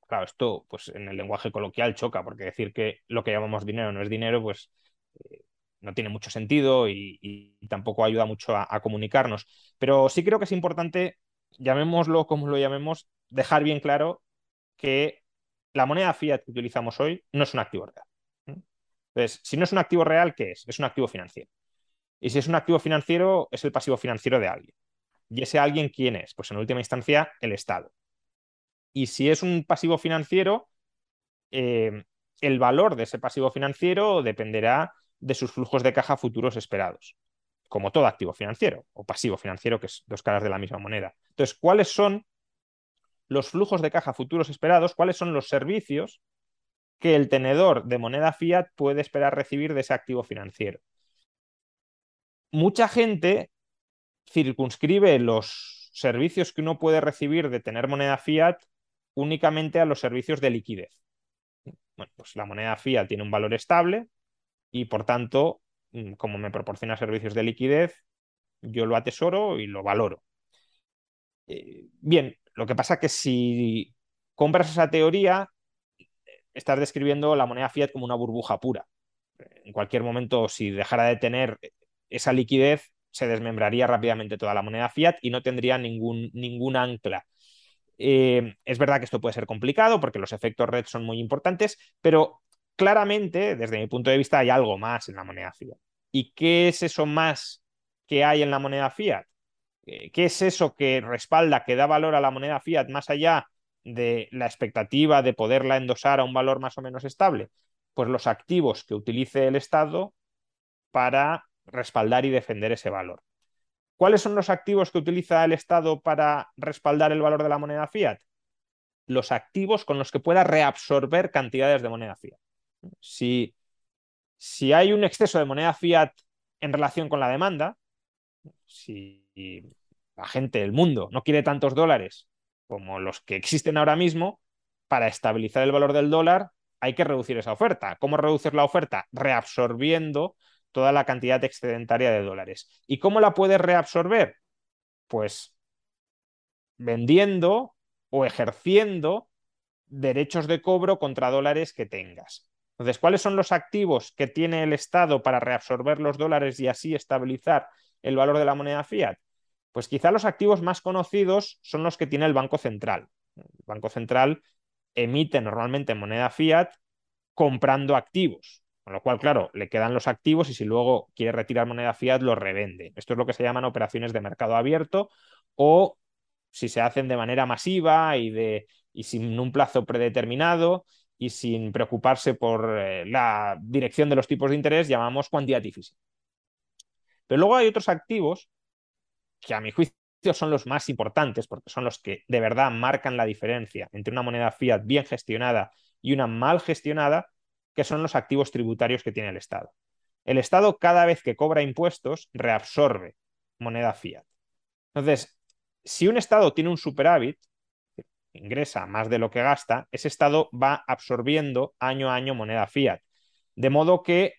Claro, esto pues en el lenguaje coloquial choca, porque decir que lo que llamamos dinero no es dinero, pues eh, no tiene mucho sentido y, tampoco ayuda mucho a, comunicarnos. Pero sí creo que es importante, llamémoslo como lo llamemos, dejar bien claro que la moneda fiat que utilizamos hoy no es un activo real. Entonces, si no es un activo real, ¿qué es? Es un activo financiero. Y si es un activo financiero, es el pasivo financiero de alguien. ¿Y ese alguien quién es? Pues en última instancia, el Estado. Y si es un pasivo financiero, eh, el valor de ese pasivo financiero dependerá de sus flujos de caja futuros esperados, como todo activo financiero o pasivo financiero, que es dos caras de la misma moneda. Entonces, ¿cuáles son los flujos de caja futuros esperados? ¿Cuáles son los servicios que el tenedor de moneda fiat puede esperar recibir de ese activo financiero? Mucha gente circunscribe los servicios que uno puede recibir de tener moneda fiat únicamente a los servicios de liquidez. Bueno, pues la moneda fiat tiene un valor estable y por tanto, mm, como me proporciona servicios de liquidez, yo lo atesoro y lo valoro. Eh, bien, lo que pasa es que si compras esa teoría, estás describiendo la moneda fiat como una burbuja pura. En cualquier momento, si dejara de tener esa liquidez, se desmembraría rápidamente toda la moneda fiat y no tendría ningún, ningún ancla. Eh, es verdad que esto puede ser complicado porque los efectos red son muy importantes, pero claramente, desde mi punto de vista, hay algo más en la moneda fiat. ¿Y qué es eso más que hay en la moneda fiat? Eh, ¿Qué es eso que respalda, que da valor a la moneda fiat más allá de la expectativa de poderla endosar a un valor más o menos estable? Pues los activos que utilice el Estado para respaldar y defender ese valor. ¿Cuáles son los activos que utiliza el Estado para respaldar el valor de la moneda fiat? Los activos con los que pueda reabsorber cantidades de moneda fiat. Si, si hay un exceso de moneda fiat en relación con la demanda, si la gente del mundo no quiere tantos dólares como los que existen ahora mismo, para estabilizar el valor del dólar hay que reducir esa oferta. ¿Cómo reducir la oferta? Reabsorbiendo toda la cantidad excedentaria de dólares. ¿Y cómo la puedes reabsorber? Pues vendiendo o ejerciendo derechos de cobro contra dólares que tengas. Entonces, ¿cuáles son los activos que tiene el Estado para reabsorber los dólares y así estabilizar el valor de la moneda fiat? Pues quizá los activos más conocidos son los que tiene el Banco Central. El Banco Central emite normalmente moneda fiat comprando activos. Con lo cual, claro, le quedan los activos y si luego quiere retirar moneda fiat, lo revende. Esto es lo que se llaman operaciones de mercado abierto o si se hacen de manera masiva y, de, y sin un plazo predeterminado y sin preocuparse por eh, la dirección de los tipos de interés, llamamos quantitative easing. Pero luego hay otros activos que a mi juicio son los más importantes porque son los que de verdad marcan la diferencia entre una moneda fiat bien gestionada y una mal gestionada que son los activos tributarios que tiene el Estado. El Estado cada vez que cobra impuestos reabsorbe moneda fiat. Entonces, si un Estado tiene un superávit, ingresa más de lo que gasta, ese Estado va absorbiendo año a año moneda fiat. De modo que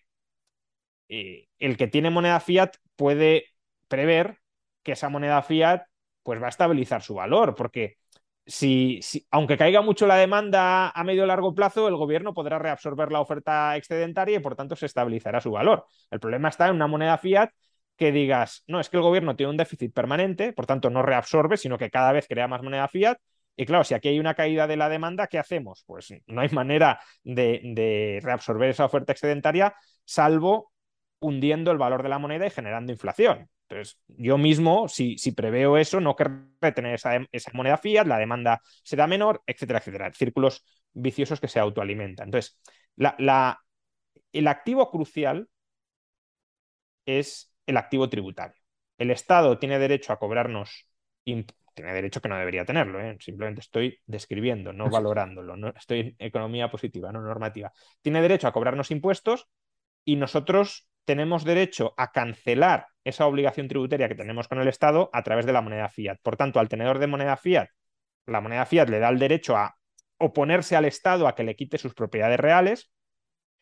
eh, el que tiene moneda fiat puede prever que esa moneda fiat pues va a estabilizar su valor, porque si, aunque caiga mucho la demanda a medio o largo plazo, el gobierno podrá reabsorber la oferta excedentaria y por tanto se estabilizará su valor. El problema está en una moneda fiat que digas, no, es que el gobierno tiene un déficit permanente, por tanto no reabsorbe, sino que cada vez crea más moneda fiat. Y claro, si aquí hay una caída de la demanda, ¿qué hacemos? Pues no hay manera de, de reabsorber esa oferta excedentaria, salvo hundiendo el valor de la moneda y generando inflación. Entonces, yo mismo, si, si preveo eso, no querré tener esa, moneda fiat, la demanda será menor, etcétera, etcétera. Círculos viciosos que se autoalimentan. Entonces, la, el activo crucial es el activo tributario. El Estado tiene derecho a cobrarnos, tiene derecho que no debería tenerlo, ¿eh? simplemente estoy describiendo, no valorándolo, no, estoy en economía positiva, no normativa. Tiene derecho a cobrarnos impuestos y nosotros tenemos derecho a cancelar esa obligación tributaria que tenemos con el Estado a través de la moneda fiat. Por tanto, al tenedor de moneda fiat, la moneda fiat le da el derecho a oponerse al Estado a que le quite sus propiedades reales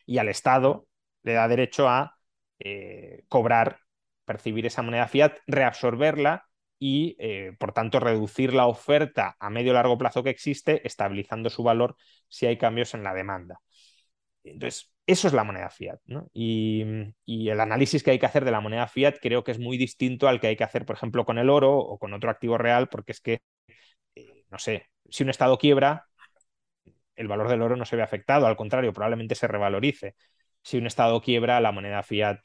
y al Estado le da derecho a eh, cobrar, percibir esa moneda fiat, reabsorberla y, eh, por tanto, reducir la oferta a medio largo plazo que existe, estabilizando su valor si hay cambios en la demanda. Entonces, eso es la moneda fiat. Y, el análisis que hay que hacer de la moneda fiat creo que es muy distinto al que hay que hacer, por ejemplo, con el oro o con otro activo real, porque es que, eh, no sé, si un Estado quiebra, el valor del oro no se ve afectado, al contrario, probablemente se revalorice. Si un Estado quiebra, la moneda fiat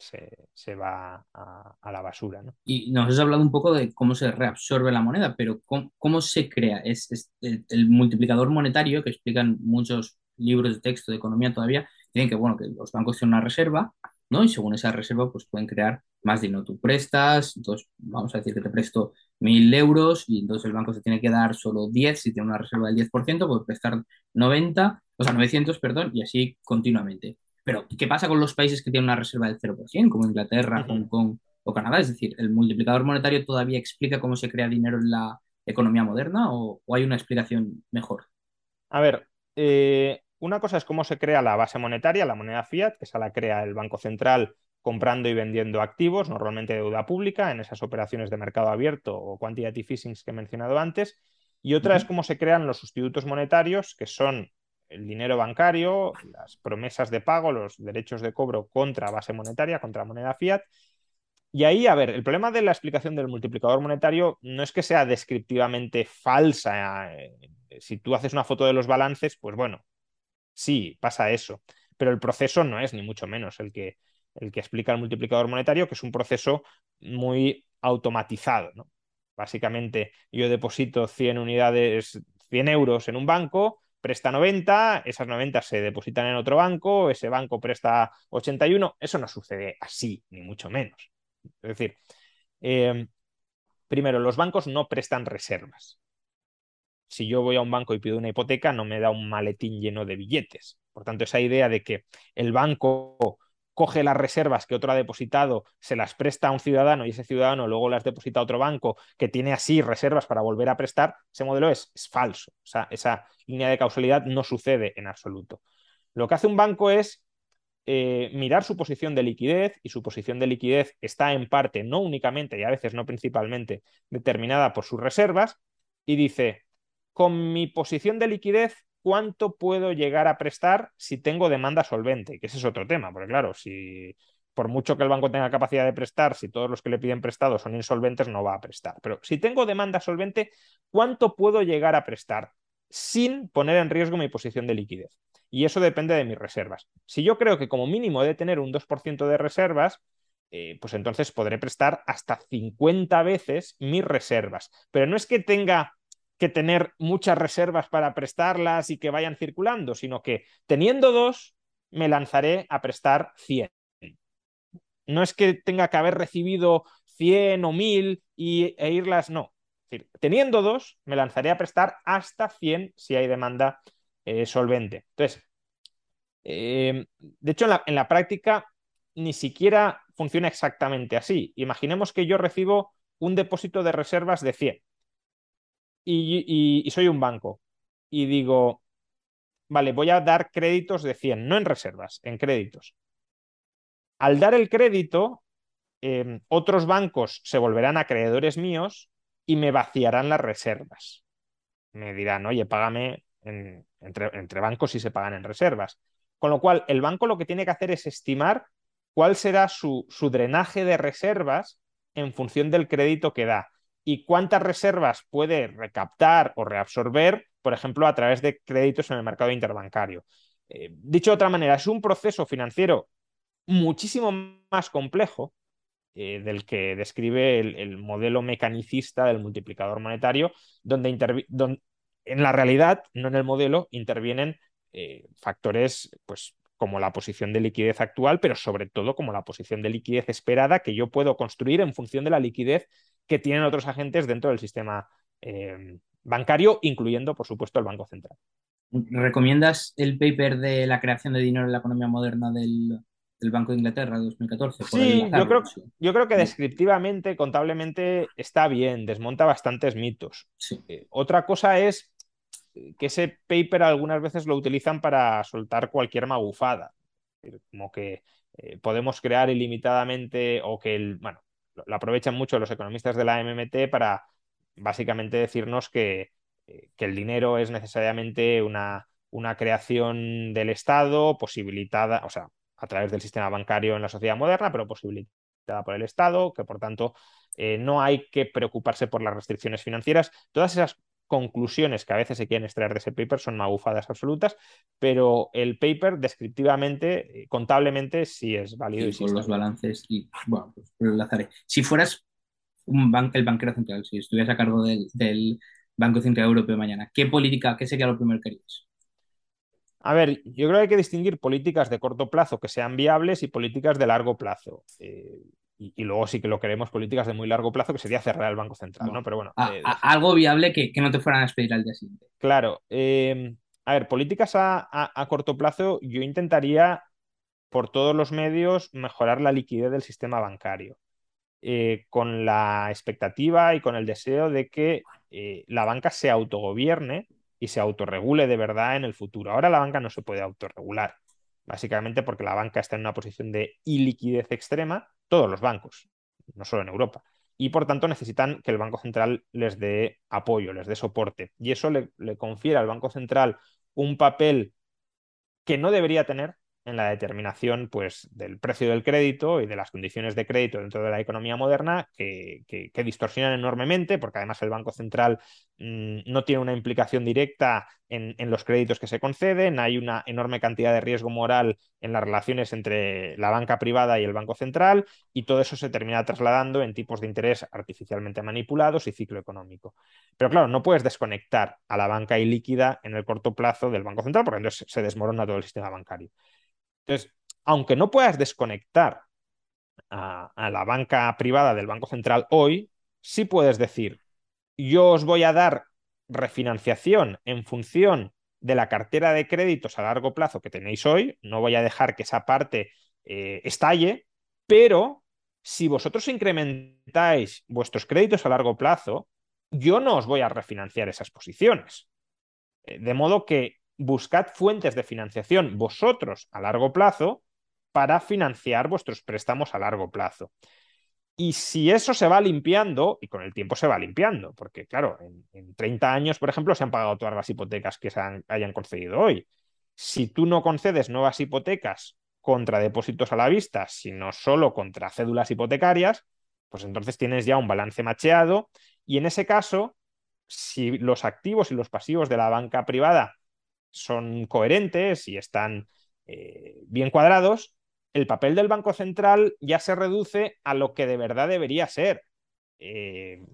se, va a, la basura. Y nos has hablado un poco de cómo se reabsorbe la moneda, pero ¿cómo, se crea? Es, el, multiplicador monetario que explican muchos libros de texto de economía todavía, tienen que, bueno, que los bancos tienen una reserva, ¿no? Y según esa reserva, pues pueden crear más dinero. Tú prestas, entonces vamos a decir que te presto mil euros y entonces el banco se tiene que dar solo 10, si tiene una reserva del 10%, puede prestar 90, o sea, 900, perdón, y así continuamente. Pero, ¿qué pasa con los países que tienen una reserva del 0%, como Inglaterra, Hong Kong o Canadá? Es decir, ¿el multiplicador monetario todavía explica cómo se crea dinero en la economía moderna o, hay una explicación mejor? A ver, eh, una cosa es cómo se crea la base monetaria, la moneda fiat, que esa la crea el Banco Central comprando y vendiendo activos, normalmente deuda pública, en esas operaciones de mercado abierto o quantitative easing que he mencionado antes. Y otra es cómo se crean los sustitutos monetarios, que son el dinero bancario, las promesas de pago, los derechos de cobro contra base monetaria, contra moneda fiat. y ahí, a ver, el problema de la explicación del multiplicador monetario no es que sea descriptivamente falsa. Eh, si tú haces una foto de los balances, pues bueno, sí, pasa eso. Pero el proceso no es ni mucho menos el que, el que explica el multiplicador monetario, que es un proceso muy automatizado. ¿no? Básicamente, yo deposito 100 unidades, 100 euros en un banco, presta 90, esas 90 se depositan en otro banco, ese banco presta 81. Eso no sucede así, ni mucho menos. Es decir, em, primero, los bancos no prestan reservas. Si yo voy a un banco y pido una hipoteca, no me da un maletín lleno de billetes. Por tanto, esa idea de que el banco coge las reservas que otro ha depositado, se las presta a un ciudadano y ese ciudadano luego las deposita a otro banco que tiene así reservas para volver a prestar, ese modelo es, falso. O sea, esa línea de causalidad no sucede en absoluto. Lo que hace un banco es eh, mirar su posición de liquidez y su posición de liquidez está en parte, no únicamente y a veces no principalmente, determinada por sus reservas y dice, con mi posición de liquidez, ¿cuánto puedo llegar a prestar si tengo demanda solvente? Que ese es otro tema, porque claro, si por mucho que el banco tenga capacidad de prestar, si todos los que le piden prestado son insolventes, no va a prestar. Pero si tengo demanda solvente, ¿cuánto puedo llegar a prestar sin poner en riesgo mi posición de liquidez? y eso depende de mis reservas. Si yo creo que como mínimo he de tener un 2% de reservas, eh, pues entonces podré prestar hasta 50 veces mis reservas. Pero no es que tenga que tener muchas reservas para prestarlas y que vayan circulando, sino que teniendo dos, me lanzaré a prestar 100. No es que tenga que haber recibido 100 o 1000 y, e irlas, no. teniendo dos, me lanzaré a prestar hasta 100 si hay demanda eh, solvente. Entonces, em, de hecho, en la, práctica ni siquiera funciona exactamente así. Imaginemos que yo recibo un depósito de reservas de 100 y, soy un banco y digo, vale, voy a dar créditos de 100, no en reservas, en créditos. Al dar el crédito, em, otros bancos se volverán acreedores míos y me vaciarán las reservas. Me dirán, oye, págame entre, bancos si se pagan en reservas. Con lo cual, el banco lo que tiene que hacer es estimar cuál será su, su drenaje de reservas en función del crédito que da y cuántas reservas puede recaptar o reabsorber, por ejemplo, a través de créditos en el mercado interbancario. Eh, dicho de otra manera, es un proceso financiero muchísimo más complejo eh, del que describe el, modelo mecanicista del multiplicador monetario, donde, en la realidad, no en el modelo, intervienen eh, factores pues, como la posición de liquidez actual, pero sobre todo como la posición de liquidez esperada que yo puedo construir en función de la liquidez que tienen otros agentes dentro del sistema eh, bancario, incluyendo, por supuesto, el Banco Central. ¿Recomiendas el paper de la creación de dinero en la economía moderna del, Banco de Inglaterra 2014? Sí, yo creo, yo creo, que descriptivamente, contablemente, está bien, desmonta bastantes mitos. Eh, otra cosa es que ese paper algunas veces lo utilizan para soltar cualquier magufada. Como que eh, podemos crear ilimitadamente o que el, bueno, lo aprovechan mucho los economistas de la MMT para básicamente decirnos que, eh, que el dinero es necesariamente una, una creación del Estado posibilitada, o sea, a través del sistema bancario en la sociedad moderna, pero posibilitada por el Estado, que por tanto eh, no hay que preocuparse por las restricciones financieras. Todas esas conclusiones que a veces se quieren extraer de ese paper son magufadas absolutas, pero el paper descriptivamente, eh, contablemente, sí es válido. y con los balances y, bueno, pues lo enlazaré. Si fueras un el banquero central, si estuvieras a cargo del, Banco Central Europeo mañana, ¿qué política, qué sería lo primero que harías? A ver, yo creo que hay que distinguir políticas de corto plazo que sean viables y políticas de largo plazo. Eh, y, luego sí que lo queremos políticas de muy largo plazo, que sería cerrar el Banco Central, ¿no? Pero bueno. Eh, algo viable que, no te fueran a expedir al día siguiente. Claro. Em, a ver, políticas a, corto plazo, yo intentaría por todos los medios mejorar la liquidez del sistema bancario, eh, con la expectativa y con el deseo de que eh, la banca se autogobierne y se autorregule de verdad en el futuro. Ahora la banca no se puede autorregular, básicamente porque la banca está en una posición de iliquidez extrema todos los bancos, no solo en Europa. Y por tanto necesitan que el Banco Central les dé apoyo, les dé soporte. Y eso le, confiere al Banco Central un papel que no debería tener, en la determinación pues, del precio del crédito y de las condiciones de crédito dentro de la economía moderna que, distorsionan enormemente, porque además el Banco Central mm, no tiene una implicación directa en, los créditos que se conceden, hay una enorme cantidad de riesgo moral en las relaciones entre la banca privada y el Banco Central, y todo eso se termina trasladando en tipos de interés artificialmente manipulados y ciclo económico. Pero claro, no puedes desconectar a la banca ilíquida en el corto plazo del Banco Central, porque entonces se desmorona todo el sistema bancario. Entonces, aunque no puedas desconectar a, la banca privada del Banco Central hoy, sí puedes decir, yo os voy a dar refinanciación en función de la cartera de créditos a largo plazo que tenéis hoy, no voy a dejar que esa parte eh, estalle, pero si vosotros incrementáis vuestros créditos a largo plazo, yo no os voy a refinanciar esas posiciones. Eh, de modo que buscad fuentes de financiación vosotros a largo plazo para financiar vuestros préstamos a largo plazo. Y si eso se va limpiando, y con el tiempo se va limpiando, porque claro, en, 30 años, por ejemplo, se han pagado todas las hipotecas que se hayan concedido hoy. Si tú no concedes nuevas hipotecas contra depósitos a la vista, sino solo contra cédulas hipotecarias, pues entonces tienes ya un balance macheado y en ese caso, si los activos y los pasivos de la banca privada son coherentes y están eh, bien cuadrados, el papel del Banco Central ya se reduce a lo que de verdad debería ser. Eh,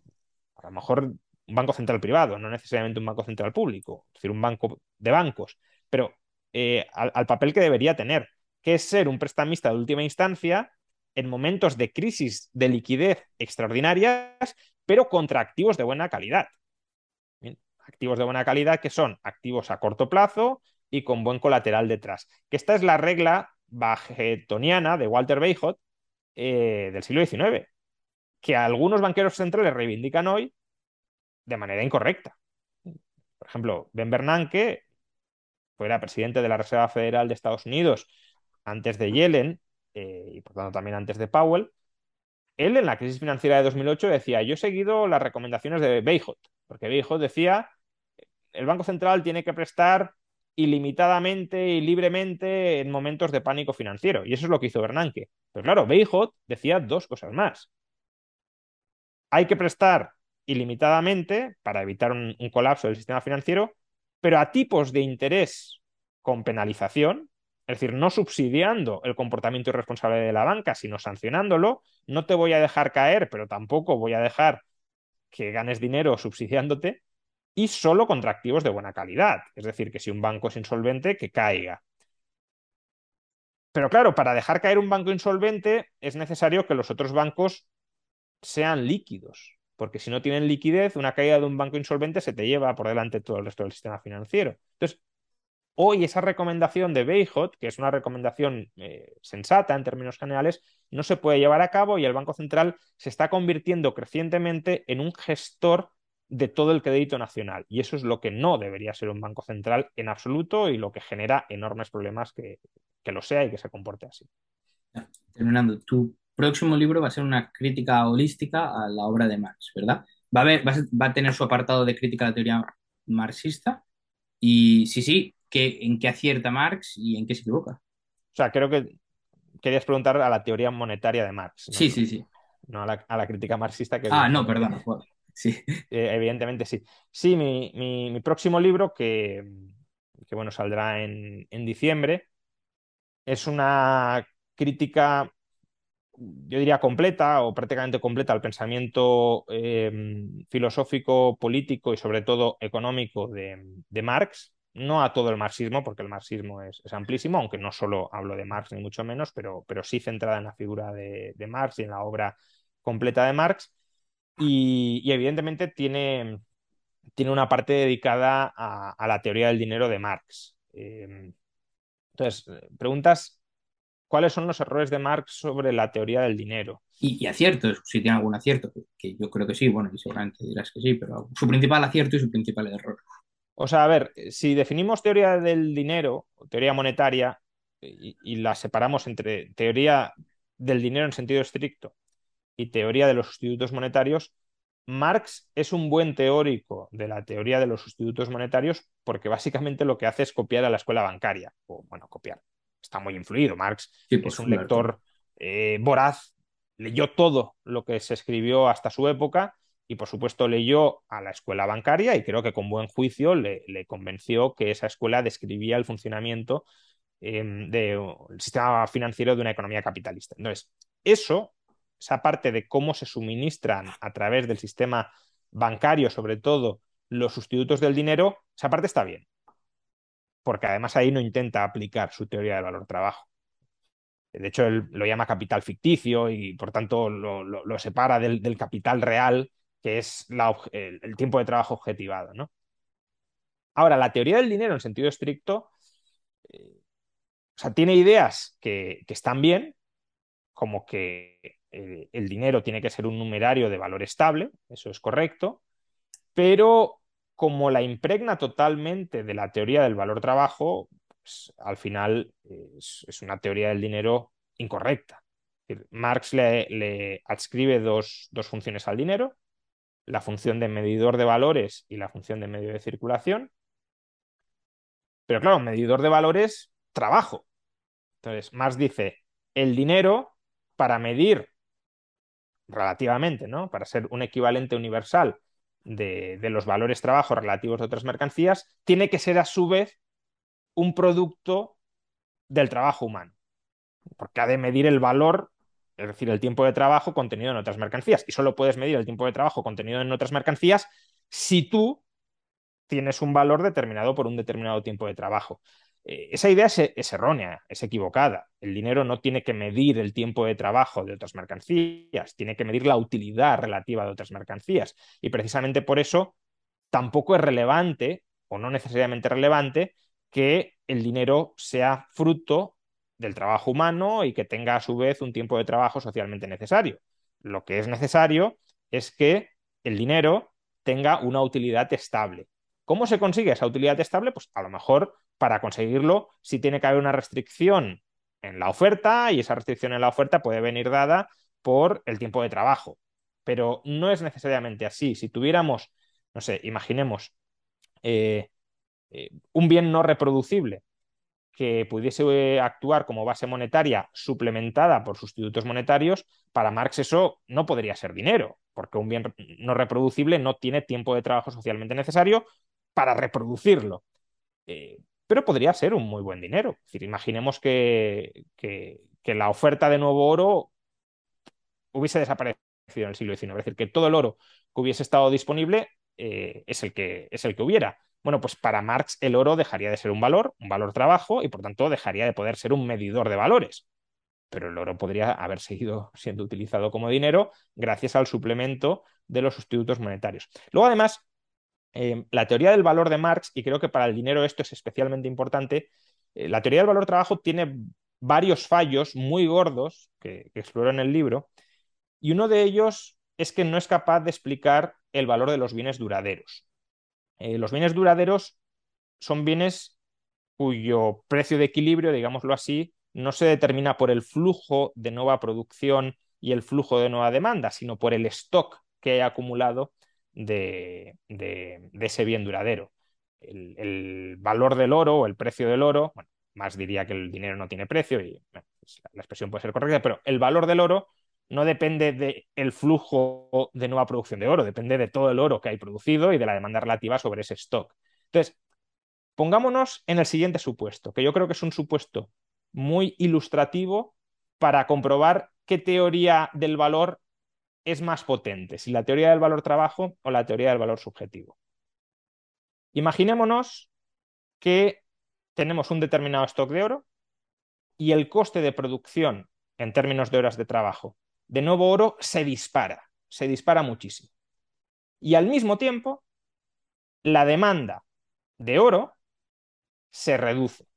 a lo mejor un banco central privado, no necesariamente un banco central público, es decir, un banco de bancos, pero eh, al, papel que debería tener, que es ser un prestamista de última instancia en momentos de crisis de liquidez extraordinarias, pero contra activos de buena calidad activos de buena calidad que son activos a corto plazo y con buen colateral detrás. Esta es la regla bajetoniana de Walter Beijot eh, del siglo XIX, que algunos banqueros centrales reivindican hoy de manera incorrecta. Por ejemplo, Ben Bernanke fuera presidente de la Reserva Federal de Estados Unidos antes de Yellen eh, y por tanto también antes de Powell. Él en la crisis financiera de 2008 decía, yo he seguido las recomendaciones de Beijot, porque Beijot decía el Banco Central tiene que prestar ilimitadamente y libremente en momentos de pánico financiero. Y eso es lo que hizo Bernanke. Pero claro, Beijot decía dos cosas más. Hay que prestar ilimitadamente para evitar un, colapso del sistema financiero, pero a tipos de interés con penalización, es decir, no subsidiando el comportamiento irresponsable de la banca, sino sancionándolo. No te voy a dejar caer, pero tampoco voy a dejar que ganes dinero subsidiándote y solo contra activos de buena calidad. Es decir, que si un banco es insolvente, que caiga. Pero claro, para dejar caer un banco insolvente es necesario que los otros bancos sean líquidos, porque si no tienen liquidez, una caída de un banco insolvente se te lleva por delante todo el resto del sistema financiero. Entonces, hoy esa recomendación de Beijot, que es una recomendación eh, sensata en términos generales, no se puede llevar a cabo y el Banco Central se está convirtiendo crecientemente en un gestor de todo el crédito nacional. Y eso es lo que no debería ser un banco central en absoluto y lo que genera enormes problemas que, lo sea y que se comporte así. Terminando, tu próximo libro va a ser una crítica holística a la obra de Marx, ¿verdad? Va a, va a, tener su apartado de crítica a la teoría marxista y sí, sí, ¿en qué acierta Marx y en qué se equivoca? O sea, creo que querías preguntar a la teoría monetaria de Marx. Sí, sí, sí. No a la, crítica marxista que... Ah, no, perdón. Sí. Eh, evidentemente sí. Sí, mi, próximo libro, que, bueno, saldrá en, diciembre, es una crítica, yo diría, completa o prácticamente completa al pensamiento em, filosófico, político y sobre todo económico de, Marx. No a todo el marxismo, porque el marxismo es, amplísimo, aunque no solo hablo de Marx ni mucho menos, pero, pero sí centrada en la figura de Marx y en la obra completa de Marx. Y, evidentemente tiene, tiene, una parte dedicada a, la teoría del dinero de Marx. Em, entonces, preguntas cuáles son los errores de Marx sobre la teoría del dinero. Y, aciertos, si tiene algún acierto, que yo creo que sí, bueno, y seguramente dirás que sí, pero su principal acierto y su principal error. O sea, a ver, si definimos teoría del dinero, teoría monetaria, y, y la separamos entre teoría del dinero en sentido estricto y teoría de los sustitutos monetarios, Marx es un buen teórico de la teoría de los sustitutos monetarios porque básicamente lo que hace es copiar a la escuela bancaria, o bueno, copiar, está muy influido. Marx es un lector eh, voraz, leyó todo lo que se escribió hasta su época y por supuesto leyó a la escuela bancaria y creo que con buen juicio le, convenció que esa escuela describía el funcionamiento em, del sistema financiero de una economía capitalista. Entonces, eso, esa parte de cómo se suministran a través del sistema bancario, sobre todo, los sustitutos del dinero, esa parte está bien porque además ahí no intenta aplicar su teoría del valor trabajo. De hecho, él lo llama capital ficticio y por tanto lo, separa del, capital real, que es el, tiempo de trabajo objetivado. Ahora, la teoría del dinero en sentido estricto, eh, o sea, tiene ideas que, están bien, como que eh, el dinero tiene que ser un numerario de valor estable, eso es correcto, pero como la impregna totalmente de la teoría del valor trabajo, pues, al final es, una teoría del dinero incorrecta. Marx le, adscribe dos, funciones al dinero, la función de medidor de valores y la función de medio de circulación. Pero claro, medidor de valores, trabajo. Entonces, Marx dice, el dinero para medir relativamente, ¿no? Para ser un equivalente universal de, los valores trabajo relativos de otras mercancías, tiene que ser a su vez un producto del trabajo humano, porque ha de medir el valor, es decir, el tiempo de trabajo contenido en otras mercancías. Y solo puedes medir el tiempo de trabajo contenido en otras mercancías si tú tienes un valor determinado por un determinado tiempo de trabajo. Eh, esa idea es, errónea, es equivocada. El dinero no tiene que medir el tiempo de trabajo de otras mercancías, tiene que medir la utilidad relativa de otras mercancías. Y precisamente por eso tampoco es relevante, o no necesariamente relevante, que el dinero sea fruto del trabajo humano y que tenga a su vez un tiempo de trabajo socialmente necesario. Lo que es necesario es que el dinero tenga una utilidad estable. ¿Cómo se consigue esa utilidad estable? Pues a lo mejor para conseguirlo sí tiene que haber una restricción en la oferta y esa restricción en la oferta puede venir dada por el tiempo de trabajo. Pero no es necesariamente así. Si tuviéramos, no sé, imaginemos eh, eh, un bien no reproducible que pudiese actuar como base monetaria suplementada por sustitutos monetarios, para Marx eso no podría ser dinero, porque un bien no reproducible no tiene tiempo de trabajo socialmente necesario para reproducirlo. Eh, pero podría ser un muy buen dinero. Es decir, imaginemos que, que, la oferta de nuevo oro hubiese desaparecido en el siglo XIX, es decir, que todo el oro que hubiese estado disponible eh, es, el que, es el que hubiera. Bueno, pues para Marx el oro dejaría de ser un valor, un valor trabajo, y por tanto dejaría de poder ser un medidor de valores. Pero el oro podría haber seguido siendo utilizado como dinero gracias al suplemento de los sustitutos monetarios. Luego, además, Em, la teoría del valor de Marx, y creo que para el dinero esto es especialmente importante, eh, la teoría del valor trabajo tiene varios fallos muy gordos que, exploro en el libro, y uno de ellos es que no es capaz de explicar el valor de los bienes duraderos. Eh, los bienes duraderos son bienes cuyo precio de equilibrio, digámoslo así, no se determina por el flujo de nueva producción y el flujo de nueva demanda, sino por el stock que he acumulado de, ese bien duradero. El, valor del oro o el precio del oro, bueno, más diría que el dinero no tiene precio y pues la expresión puede ser correcta, pero el valor del oro no depende del flujo de nueva producción de oro, depende de todo el oro que hay producido y de la demanda relativa sobre ese stock. Entonces, pongámonos en el siguiente supuesto, que yo creo que es un supuesto muy ilustrativo para comprobar qué teoría del valor es más potente, si la teoría del valor trabajo o la teoría del valor subjetivo. Imaginémonos que tenemos un determinado stock de oro y el coste de producción en términos de horas de trabajo de nuevo oro se dispara, se dispara muchísimo. Y al mismo tiempo, la demanda de oro se reduce,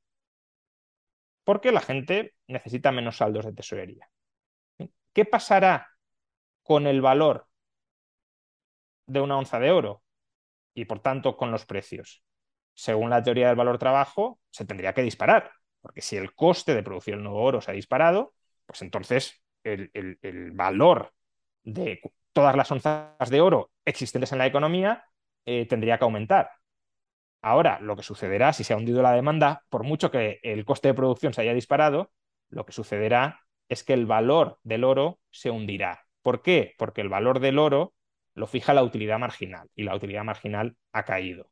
porque la gente necesita menos saldos de tesorería. ¿Qué pasará con el valor de una onza de oro y por tanto con los precios. Según la teoría del valor trabajo, se tendría que disparar, porque si el coste de producir el nuevo oro se ha disparado, pues entonces el, valor de todas las onzas de oro existentes en la economía eh, tendría que aumentar. Ahora, lo que sucederá si se ha hundido la demanda, por mucho que el coste de producción se haya disparado, lo que sucederá es que el valor del oro se hundirá. ¿Por qué? Porque el valor del oro lo fija la utilidad marginal y la utilidad marginal ha caído.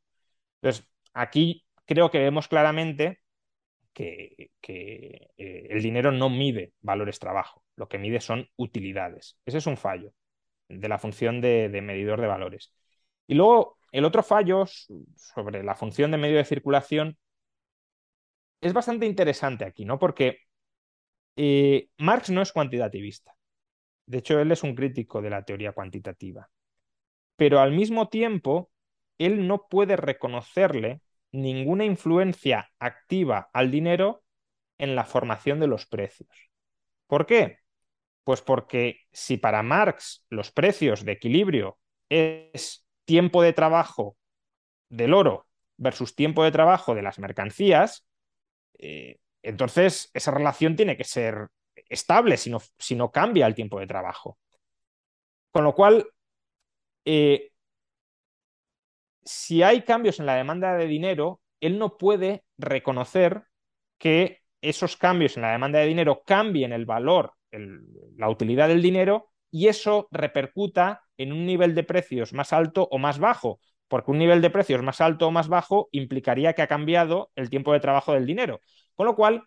Entonces, aquí creo que vemos claramente que, eh, el dinero no mide valores trabajo, lo que mide son utilidades. Ese es un fallo de la función de medidor de valores. Y luego el otro fallo sobre la función de medio de circulación es bastante interesante aquí, ¿no? Porque eh, Marx no es cuantitativista. De hecho, él es un crítico de la teoría cuantitativa. Pero al mismo tiempo, él no puede reconocerle ninguna influencia activa al dinero en la formación de los precios. ¿Por qué? Pues porque si para Marx los precios de equilibrio es tiempo de trabajo del oro versus tiempo de trabajo de las mercancías, eh, entonces esa relación tiene que ser estable si no, si no, cambia el tiempo de trabajo. Con lo cual, eh, si hay cambios en la demanda de dinero, él no puede reconocer que esos cambios en la demanda de dinero cambien el valor, la utilidad del dinero y eso repercuta en un nivel de precios más alto o más bajo, porque un nivel de precios más alto o más bajo implicaría que ha cambiado el tiempo de trabajo del dinero. Con lo cual,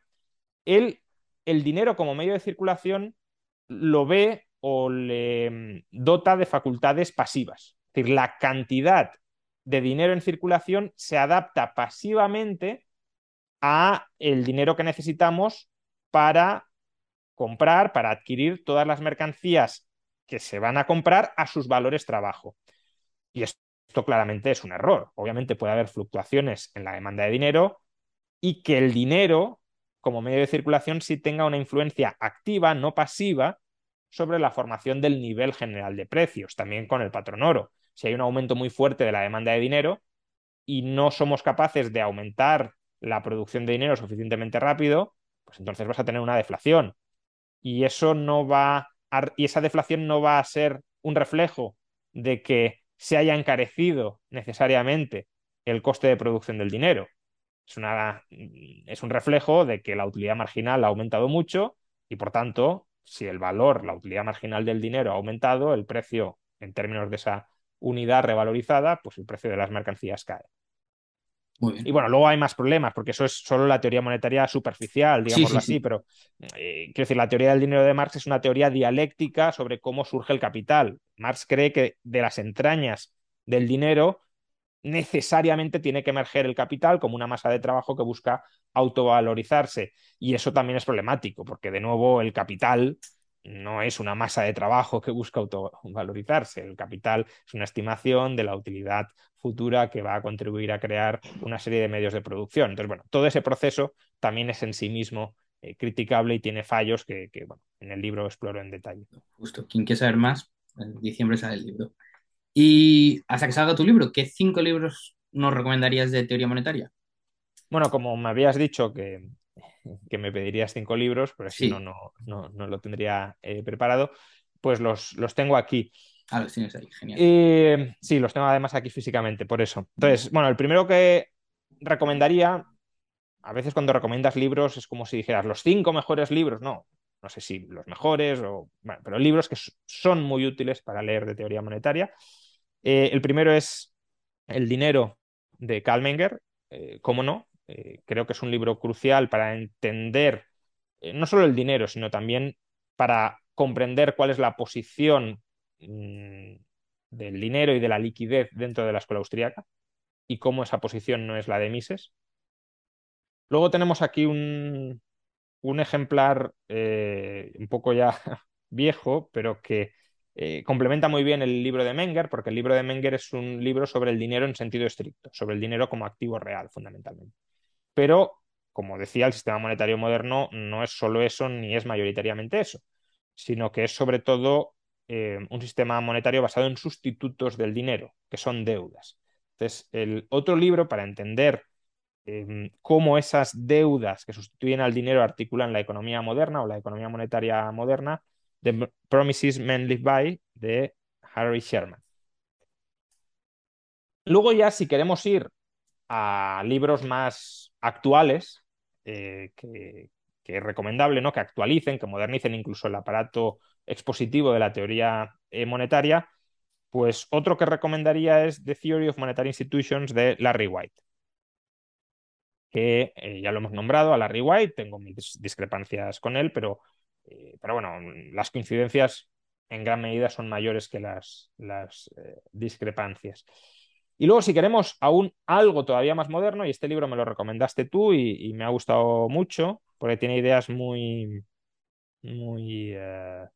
él, el dinero como medio de circulación lo ve o le mm, dota de facultades pasivas. Es decir, la cantidad de dinero en circulación se adapta pasivamente a el dinero que necesitamos para comprar, para adquirir todas las mercancías que se van a comprar a sus valores trabajo. Y esto claramente es un error. Obviamente puede haber fluctuaciones en la demanda de dinero y que el dinero como medio de circulación sí tenga una influencia activa, no pasiva, sobre la formación del nivel general de precios, también con el patrón oro. Si hay un aumento muy fuerte de la demanda de dinero y no somos capaces de aumentar la producción de dinero suficientemente rápido, pues entonces vas a tener una deflación. Y eso no va y esa deflación no va a ser un reflejo de que se haya encarecido necesariamente el coste de producción del dinero. Es, una, es un reflejo de que la utilidad marginal ha aumentado mucho y por tanto, si el valor, la utilidad marginal del dinero ha aumentado, el precio en términos de esa unidad revalorizada, pues el precio de las mercancías cae. Y bueno, luego hay más problemas, porque eso es solo la teoría monetaria superficial, digámoslo así, pero eh, quiero decir, la teoría del dinero de Marx es una teoría dialéctica sobre cómo surge el capital. Marx cree que de las entrañas del dinero necesariamente tiene que emerger el capital como una masa de trabajo que busca autovalorizarse. Y eso también es problemático, porque de nuevo el capital no es una masa de trabajo que busca autovalorizarse. El capital es una estimación de la utilidad futura que va a contribuir a crear una serie de medios de producción. Entonces, bueno, todo ese proceso también es en sí mismo eh, criticable y tiene fallos que, bueno, en el libro exploro en detalle. Justo, quien quiere saber más, en diciembre sale el libro. Y hasta que salga tu libro, ¿qué cinco libros nos recomendarías de teoría monetaria? Bueno, como me habías dicho que que me pedirías cinco libros, pero si no, no, no, lo tendría eh, preparado, pues los, los tengo aquí. Ah, los tienes ahí, genial. Eh, sí, los tengo además aquí físicamente, por eso. Entonces, bueno, el primero que recomendaría, a veces cuando recomiendas libros es como si dijeras los cinco mejores libros, no, no sé si los mejores, o, bueno, pero libros que son muy útiles para leer de teoría monetaria. Eh, el primero es El dinero de Kalmenger, cómo no, eh, creo que es un libro crucial para entender eh, no solo el dinero, sino también para comprender cuál es la posición mm, del dinero y de la liquidez dentro de la escuela austríaca y cómo esa posición no es la de Mises. Luego tenemos aquí un, ejemplar eh, un poco ya viejo, pero que complementa muy bien el libro de Menger, porque el libro de Menger es un libro sobre el dinero en sentido estricto, sobre el dinero como activo real, fundamentalmente. Pero, como decía, el sistema monetario moderno no es solo eso ni es mayoritariamente eso, sino que es sobre todo eh, un sistema monetario basado en sustitutos del dinero, que son deudas. Entonces, el otro libro para entender em, cómo esas deudas que sustituyen al dinero articulan la economía moderna o la economía monetaria moderna, The Promises Men Live By, de Harry Sherman. Luego ya, si queremos ir a libros más actuales eh, que, es recomendable, ¿no? que actualicen, que modernicen incluso el aparato expositivo de la teoría eh, monetaria, pues otro que recomendaría es The Theory of Monetary Institutions de Larry White, que eh, ya lo hemos nombrado a Larry White, tengo mis discrepancias con él, pero, pero bueno, las coincidencias en gran medida son mayores que las, las discrepancias. Y luego, si queremos aún algo todavía más moderno, y este libro me lo recomendaste tú y, me ha gustado mucho, porque tiene ideas muy, muy eh,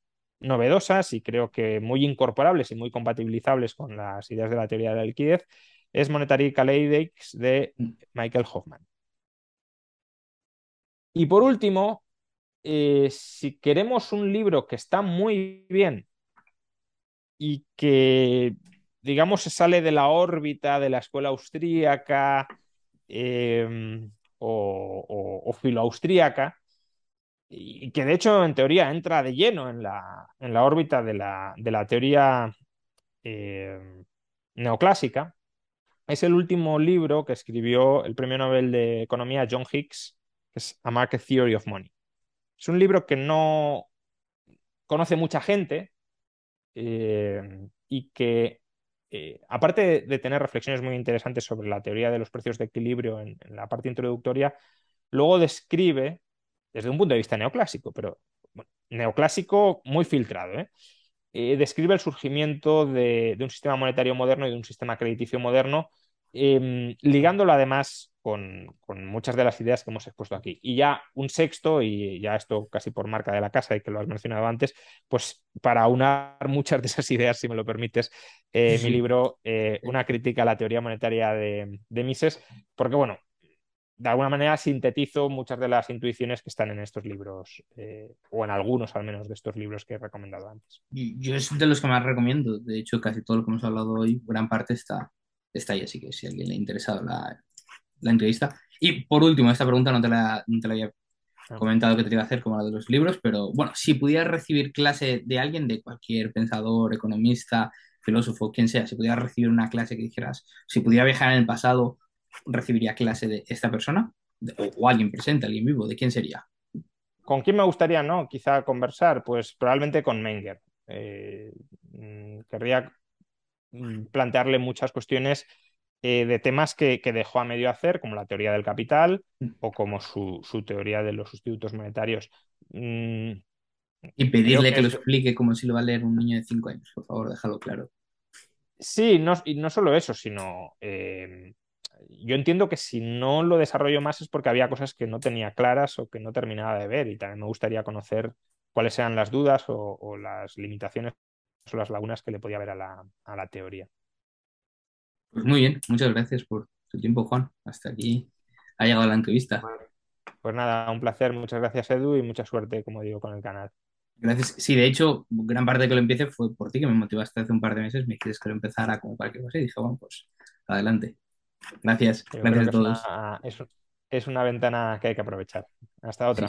novedosas y creo que muy incorporables y muy compatibilizables con las ideas de la teoría de la liquidez, es Monetary Kaleidex de Michael Hoffman. Y por último, eh, si queremos un libro que está muy bien y que digamos, se sale de la órbita de la escuela austríaca em, o, o, filoaustríaca, y que de hecho en teoría entra de lleno en la, órbita de la, de la teoría em, neoclásica. Es el último libro que escribió el premio Nobel de Economía John Hicks, que es A Market Theory of Money. Es un libro que no conoce mucha gente em, y que eh, aparte de, tener reflexiones muy interesantes sobre la teoría de los precios de equilibrio en, la parte introductoria, luego describe, desde un punto de vista neoclásico, pero neoclásico muy filtrado, ¿eh? Eh, describe el surgimiento de, un sistema monetario moderno y de un sistema crediticio moderno, em, ligándolo además con, muchas de las ideas que hemos expuesto aquí. Y ya un sexto, y ya esto casi por marca de la casa y que lo has mencionado antes, pues para unar muchas de esas ideas, si me lo permites, eh, mi libro, eh, Una crítica a la teoría monetaria de, Mises, porque bueno, de alguna manera sintetizo muchas de las intuiciones que están en estos libros, eh, o en algunos al menos de estos libros que he recomendado antes. Yo es de los que más recomiendo, de hecho casi todo lo que hemos hablado hoy, gran parte está, está ahí, así que si a alguien le ha interesado la, la entrevista. Y por último, esta pregunta no te la, no te la había comentado que te iba a hacer como la de los libros, pero bueno, si pudieras recibir clase de alguien, de cualquier pensador, economista, filósofo, quien sea, si pudieras recibir una clase que dijeras, si pudiera viajar en el pasado, recibiría clase de esta persona, o, alguien presente, alguien vivo, ¿de quién sería? ¿Con quién me gustaría, no? Quizá conversar, pues probablemente con Menger. Eh, mm, querría plantearle muchas cuestiones eh, de temas que, dejó a medio hacer, como la teoría del capital mm. o como su, teoría de los sustitutos monetarios. Mm, y pedirle que, lo explique como si lo va a leer un niño de 5 años, por favor, déjalo claro. Sí, no, y no solo eso, sino em, yo entiendo que si no lo desarrollo más es porque había cosas que no tenía claras o que no terminaba de ver y también me gustaría conocer cuáles eran las dudas o, las limitaciones o las lagunas que le podía ver a la teoría. Pues muy bien, muchas gracias por tu tiempo, Juan. Hasta aquí ha llegado la entrevista. Pues nada, un placer. Muchas gracias, Edu, y mucha suerte, como digo, con el canal. Gracias. Sí, de hecho, gran parte de que lo empiece fue por ti, que me motivaste hace un par de meses. Me quieres que lo empezara como cualquier cosa y dije, bueno, pues adelante. Gracias. gracias a todos. Es una, ventana que hay que aprovechar. Hasta otra.